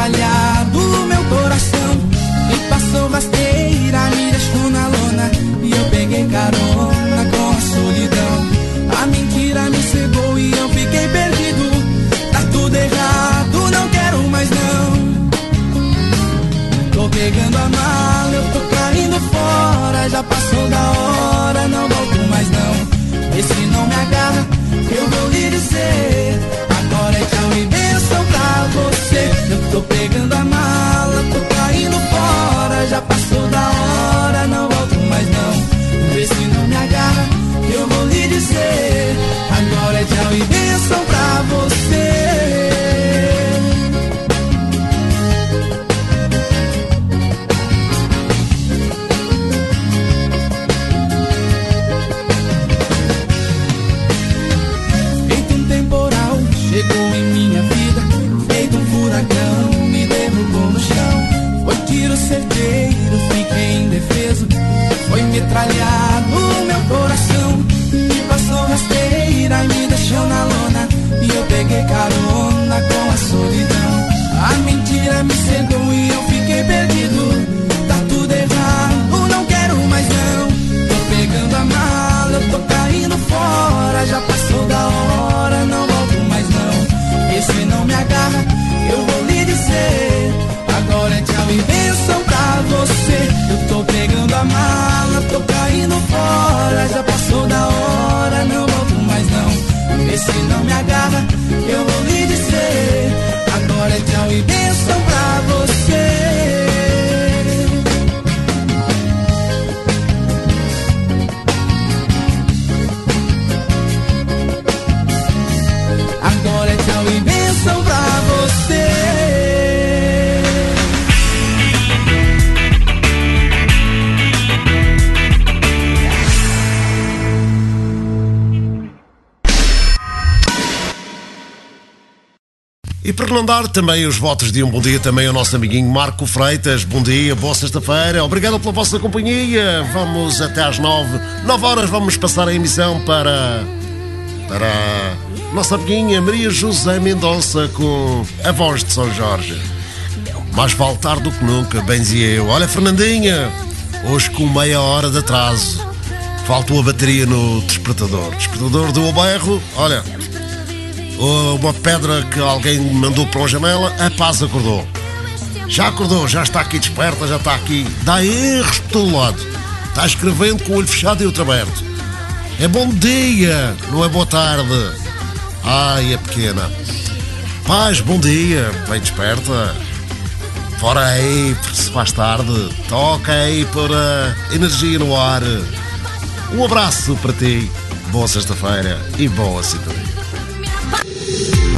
Speaker 3: arredondar também os votos de um bom dia também ao nosso amiguinho Marco Freitas. Bom dia, boa sexta-feira. Obrigado pela vossa companhia. Vamos até às nove. Nove horas vamos passar a emissão para... Para a nossa amiguinha Maria José Mendonça com a voz de São Jorge.
Speaker 4: Mais faltar do que nunca, benzia eu. Olha, Fernandinha, hoje com meia hora de atraso. Faltou a bateria no despertador. Despertador do Oberro, olha, uma pedra que alguém mandou para uma janela, a paz acordou. Já acordou, já está aqui desperta, já está aqui. Dá erros de todo lado. Está escrevendo com o olho fechado e outro aberto. É bom dia, não é boa tarde. Ai, a pequena. Paz, bom dia, bem desperta. Fora aí, se faz tarde. Toca aí para energia no ar. Um abraço para ti, boa sexta-feira e boa cidade. Thank you.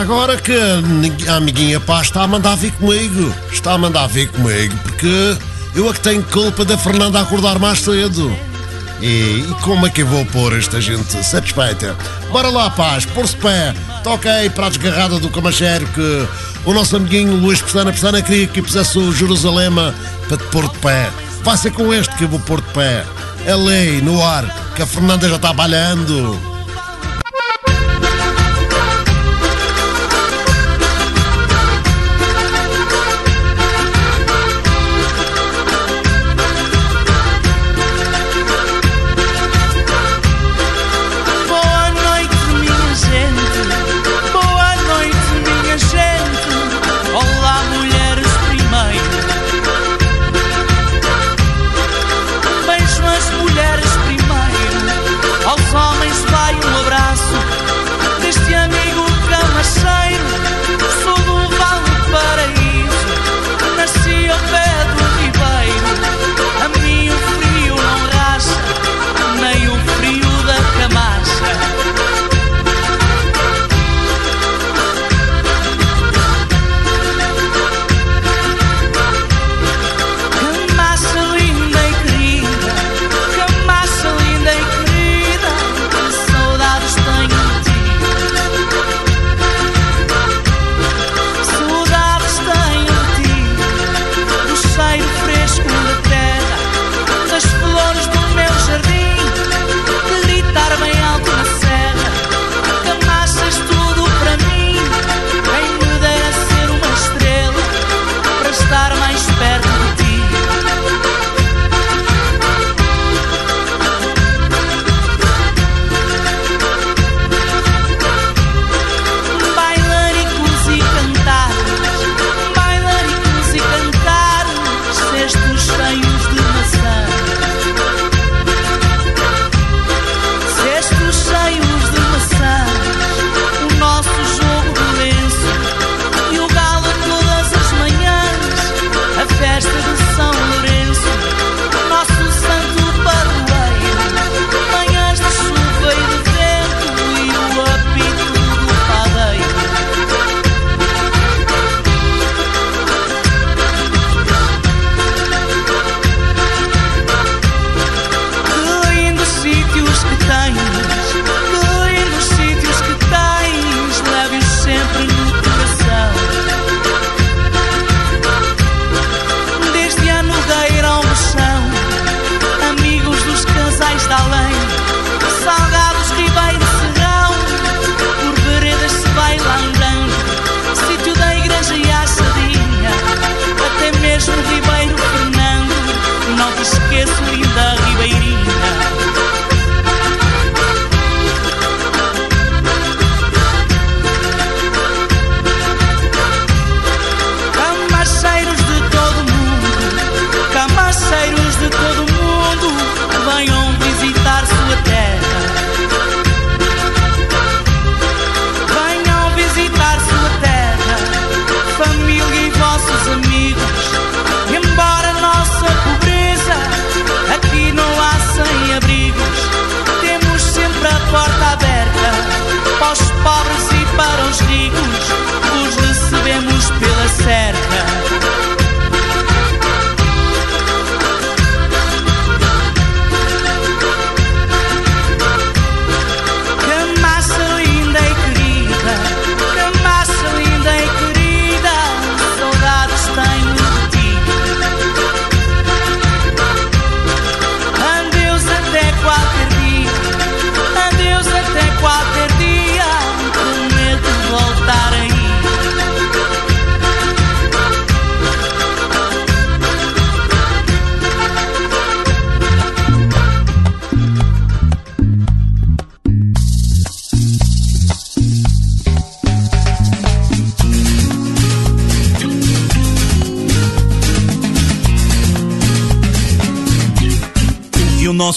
Speaker 4: agora que a amiguinha pá está a mandar vir comigo. Está a mandar vir comigo porque eu é que tenho culpa da Fernanda acordar mais cedo. E, e, como é que eu vou pôr esta gente satisfeita? Bora lá, paz, pôr-se pé. Toca aí para a desgarrada do Camachero que o nosso amiguinho Luís Pestana Pestana queria que pusesse o Jerusalema para te pôr de pé. Vai ser com este que eu vou pôr de pé. É lei, no ar, que a Fernanda já está balhando.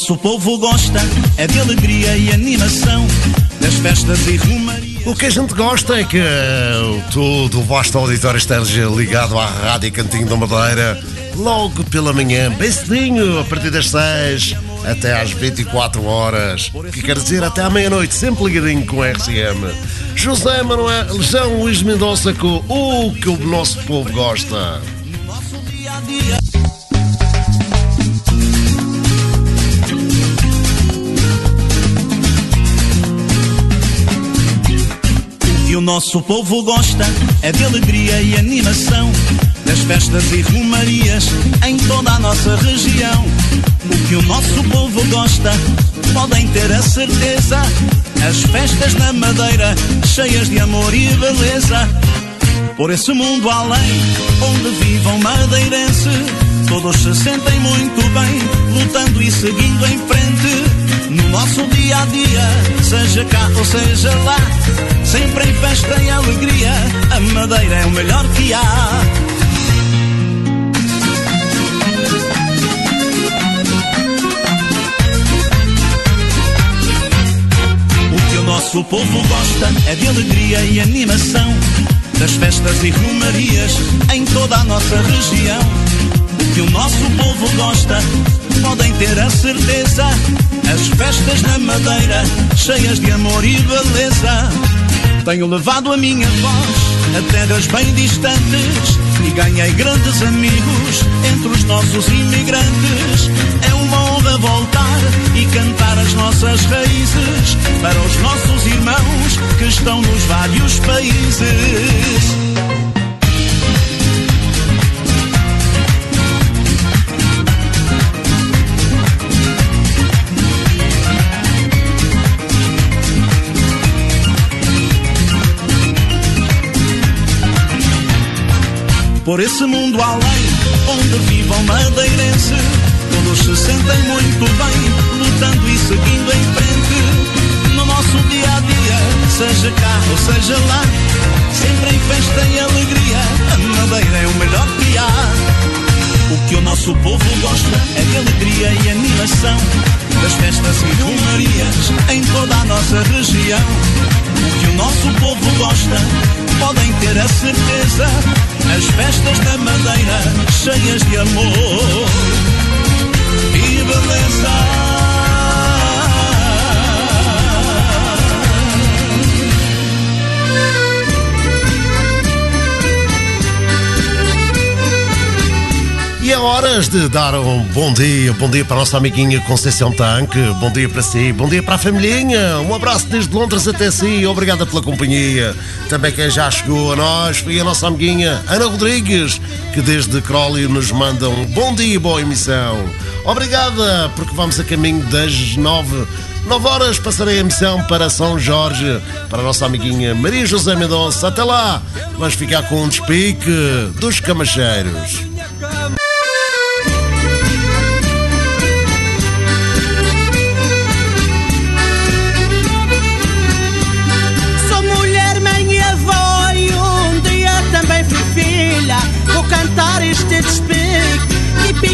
Speaker 25: Nosso povo gosta é de alegria e animação, das festas e romaria.
Speaker 3: O que a gente gosta é que eh, todo o vasto auditório esteja ligado à Rádio Cantinho da Madeira logo pela manhã, bem cedinho, a partir das 6 até às 24 horas. Que quer dizer até à meia-noite, sempre ligadinho com a RCM. José Manuel João Luís Mendonça com o que o nosso povo gosta.
Speaker 25: O que o nosso povo gosta é de alegria e animação, das festas e romarias em toda a nossa região. O que o nosso povo gosta, podem ter a certeza, as festas na Madeira, cheias de amor e beleza. Por esse mundo além, onde vivam madeirense, todos se sentem muito bem, lutando e seguindo em frente. No nosso dia a dia, seja cá ou seja lá, sempre em festa e alegria, a Madeira é o melhor que há. O que o nosso povo gosta é de alegria e animação, das festas e romarias em toda a nossa região. O que o nosso povo gosta, podem ter a certeza, as festas na Madeira, cheias de amor e beleza. Tenho levado a minha voz a terras bem distantes e ganhei grandes amigos entre os nossos imigrantes. É uma honra voltar e cantar as nossas raízes para os nossos irmãos que estão nos vários países. Por esse mundo além, onde vivam madeirense, todos se sentem muito bem, lutando e seguindo em frente. No nosso dia a dia, seja ou seja lá, sempre em festa e alegria, que o nosso povo gosta é de alegria e animação, das festas e romarias em toda a nossa região. O que o nosso povo gosta, podem ter a certeza, as festas da Madeira cheias de amor e beleza.
Speaker 3: É horas de dar um bom dia, bom dia para a nossa amiguinha Conceição Tanque, bom dia para si, bom dia para a familhinha, um abraço desde Londres até si, obrigada pela companhia. Também quem já chegou a nós foi a nossa amiguinha Ana Rodrigues, que desde Crowley nos manda um bom dia e boa emissão. Obrigada, porque vamos a caminho das nove. 9 horas passarei a missão para São Jorge, para a nossa amiguinha Maria José Mendonça. Até lá, vamos ficar com um despique dos camacheiros.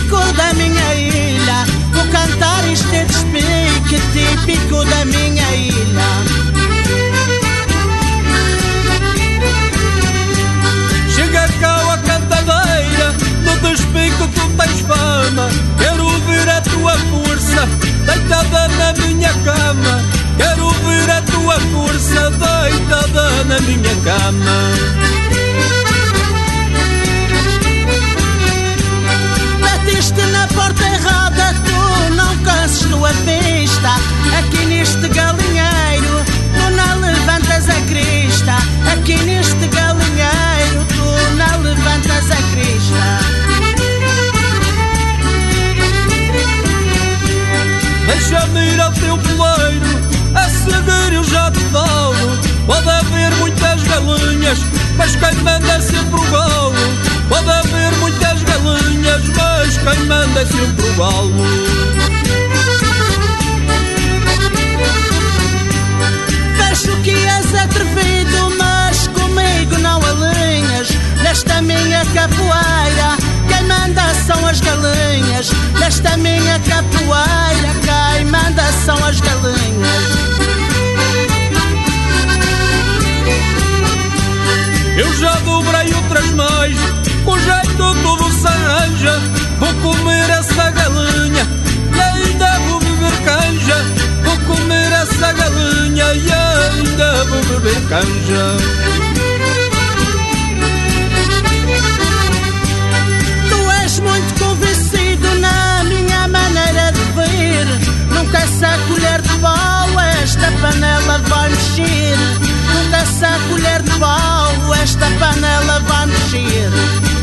Speaker 17: Típico da minha ilha. Vou cantar este despique típico da minha ilha.
Speaker 26: Chega cá a cantadeira, no despico tu tens fama. Quero ver a tua força, deitada na minha cama. Quero ver a tua força, deitada na minha cama.
Speaker 17: Batiste na porta errada, tu não canses tua vista. Aqui neste galinheiro, tu não levantas a crista. Aqui neste galinheiro, tu não levantas a crista.
Speaker 26: Deixa-me ir ao teu poleiro, a seguir eu já te falo. Pode haver muitas galinhas, mas quem manda é sempre o galo. Pode haver muitas as mães quem manda é sempre o galo.
Speaker 17: Vejo que és atrevido, mas comigo não alinhas. Nesta minha capoeira, quem manda são as galinhas. Nesta minha capoeira, quem manda são as galinhas.
Speaker 26: Eu já dobrei outras mães, hoje do povo saranja Vou comer essa galinha. E ainda vou beber canja. Vou comer essa galinha. E ainda vou beber canja.
Speaker 17: Tu és muito convencido na minha maneira de ver. Nunca se colher de pau, Esta panela vai mexer. Nunca se colher de pau, Esta panela vai mexer.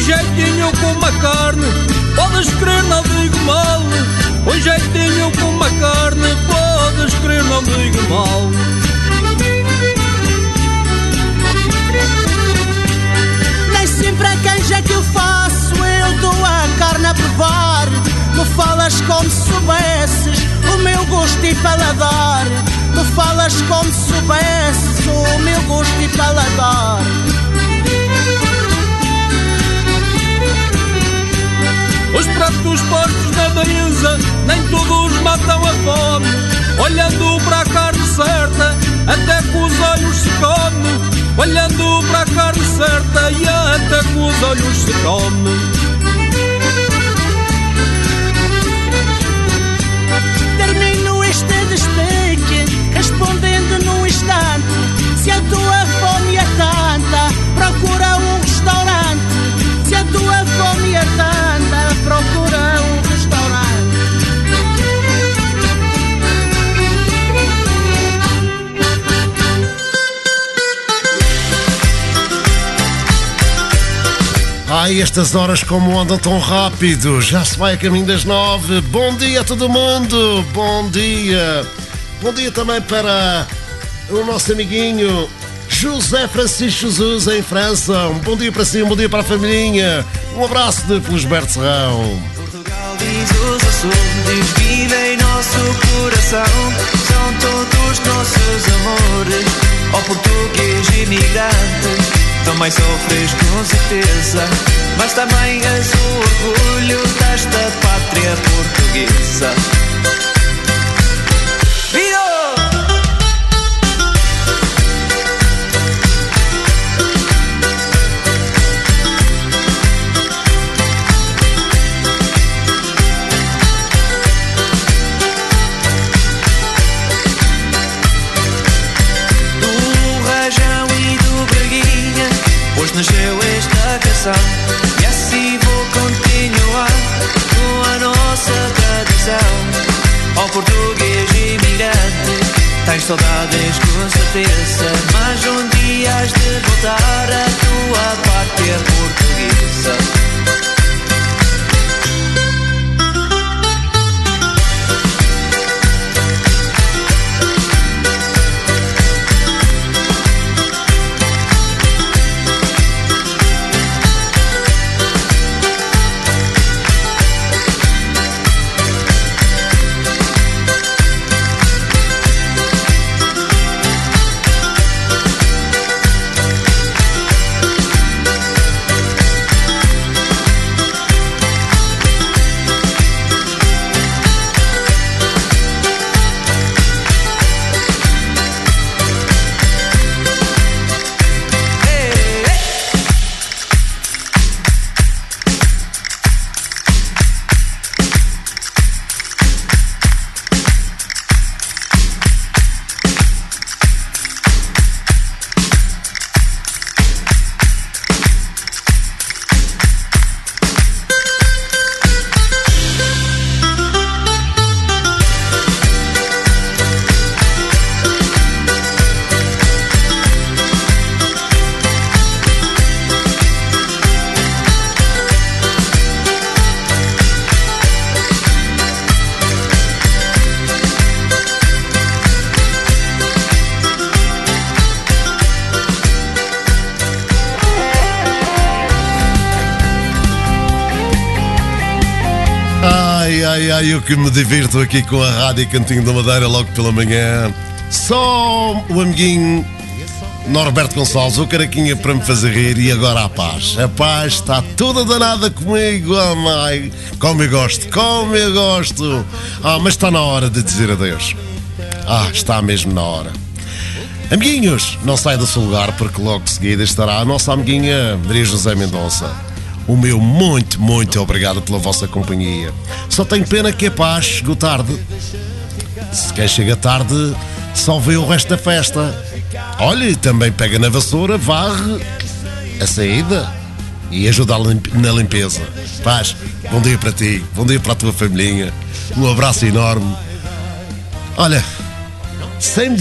Speaker 26: Um jeitinho com uma carne, podes crer, não digo mal. Um jeitinho com uma carne, podes crer, não digo mal.
Speaker 17: Nem sempre a canja que eu faço, eu dou a carne a provar. Me falas como se soubesses o meu gosto e paladar. Me falas como se soubesses o meu gosto e paladar.
Speaker 26: Os pratos postos na mesa, nem todos matam a fome. Olhando para a carne certa, até com os olhos se come. Olhando para a carne certa, e até com os olhos se come.
Speaker 17: Termino este despeque respondendo num instante. Se a tua fome é tanta, procura um restaurante. Se a tua fome é tanta, procura um restaurante.
Speaker 3: Ai, estas horas como andam tão rápido. Já se vai a caminho das nove. Bom dia a todo mundo. Bom dia. Bom dia também para o nosso amiguinho José Francisco Jesus em França. Um bom dia para si, um bom dia para a família. Um abraço de Felisberto Serrão.
Speaker 27: Diz os Açores, vive em nosso coração. São todos nossos amores. Ó português imigrante, também sofres com certeza. Mas também és o orgulho desta pátria portuguesa. Saudades com certeza. Mas um dia has de voltar à
Speaker 3: que me divirto aqui com a Rádio Cantinho da Madeira logo pela manhã. Só o amiguinho Norberto Gonçalves, o caraquinha para me fazer rir e agora a paz. A paz está toda danada comigo, ah, mãe. Como eu gosto, como eu gosto. Ah, mas está na hora de dizer adeus. Ah, está mesmo na hora. Amiguinhos, não sai do seu lugar porque logo de seguida estará a nossa amiguinha Maria José Mendonça. o meu muito, muito obrigado pela vossa companhia. Só tenho pena que a paz chegou tarde. Se quem chega tarde só vê o resto da festa. Olha, e também pega na vassoura, varre a saída e ajuda na limpeza. Paz, bom dia para ti, bom dia para a tua família. Um abraço enorme. Olha, sem me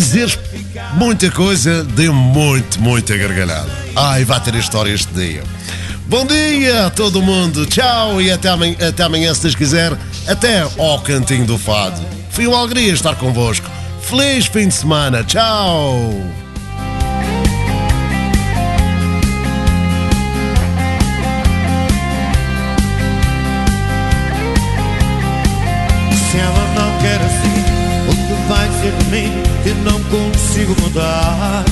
Speaker 3: muita coisa, deu muito, muita gargalhada. Ai, vai ter história este dia. Bom dia a todo mundo, tchau e até amanhã, até amanhã se Deus quiser, até ao Cantinho do Fado. Foi uma alegria estar convosco. Feliz fim de semana, tchau!
Speaker 6: Se ela não quer assim, o que vai ser de mim que não consigo mudar?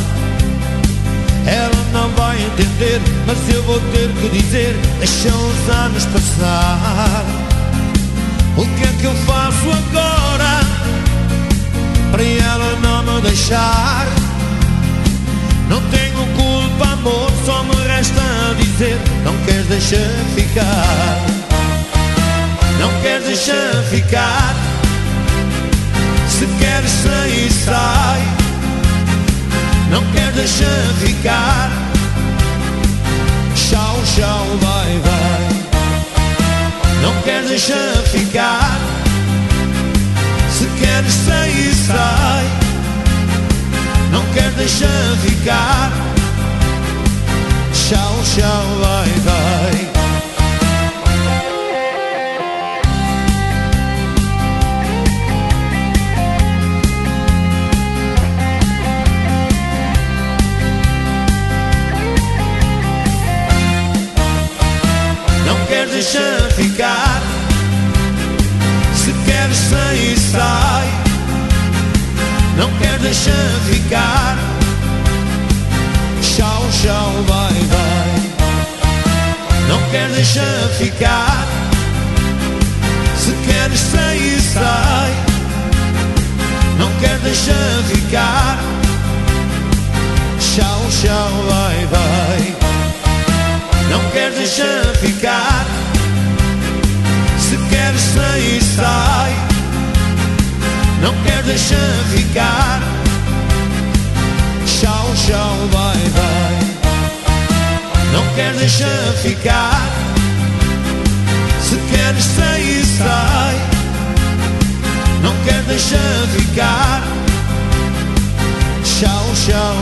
Speaker 6: Ela não vai entender, mas eu vou ter que dizer: deixa os anos passar. O que é que eu faço agora para ela não me deixar? Não tenho culpa, amor, só me resta dizer: não queres deixar ficar. Não queres deixar ficar Se queres sair, sai Não queres deixar ficar Tchau, tchau, vai, vai Não queres deixar ficar. Se queres sair, sai. Não queres deixar ficar. Tchau, tchau, vai, vai Deixar ficar. Se queres sair, sai. Não queres deixar ficar. Tchau, tchau, vai, vai Não queres deixar ficar. Se queres sair, sai. Não queres deixar ficar. Tchau, tchau, vai, vai não queres deixar ficar Se queres sair, sai Não queres deixar ficar. Tchau, tchau, vai, vai Não queres deixar ficar. Se queres sair, sai Não queres deixar ficar. Tchau, tchau,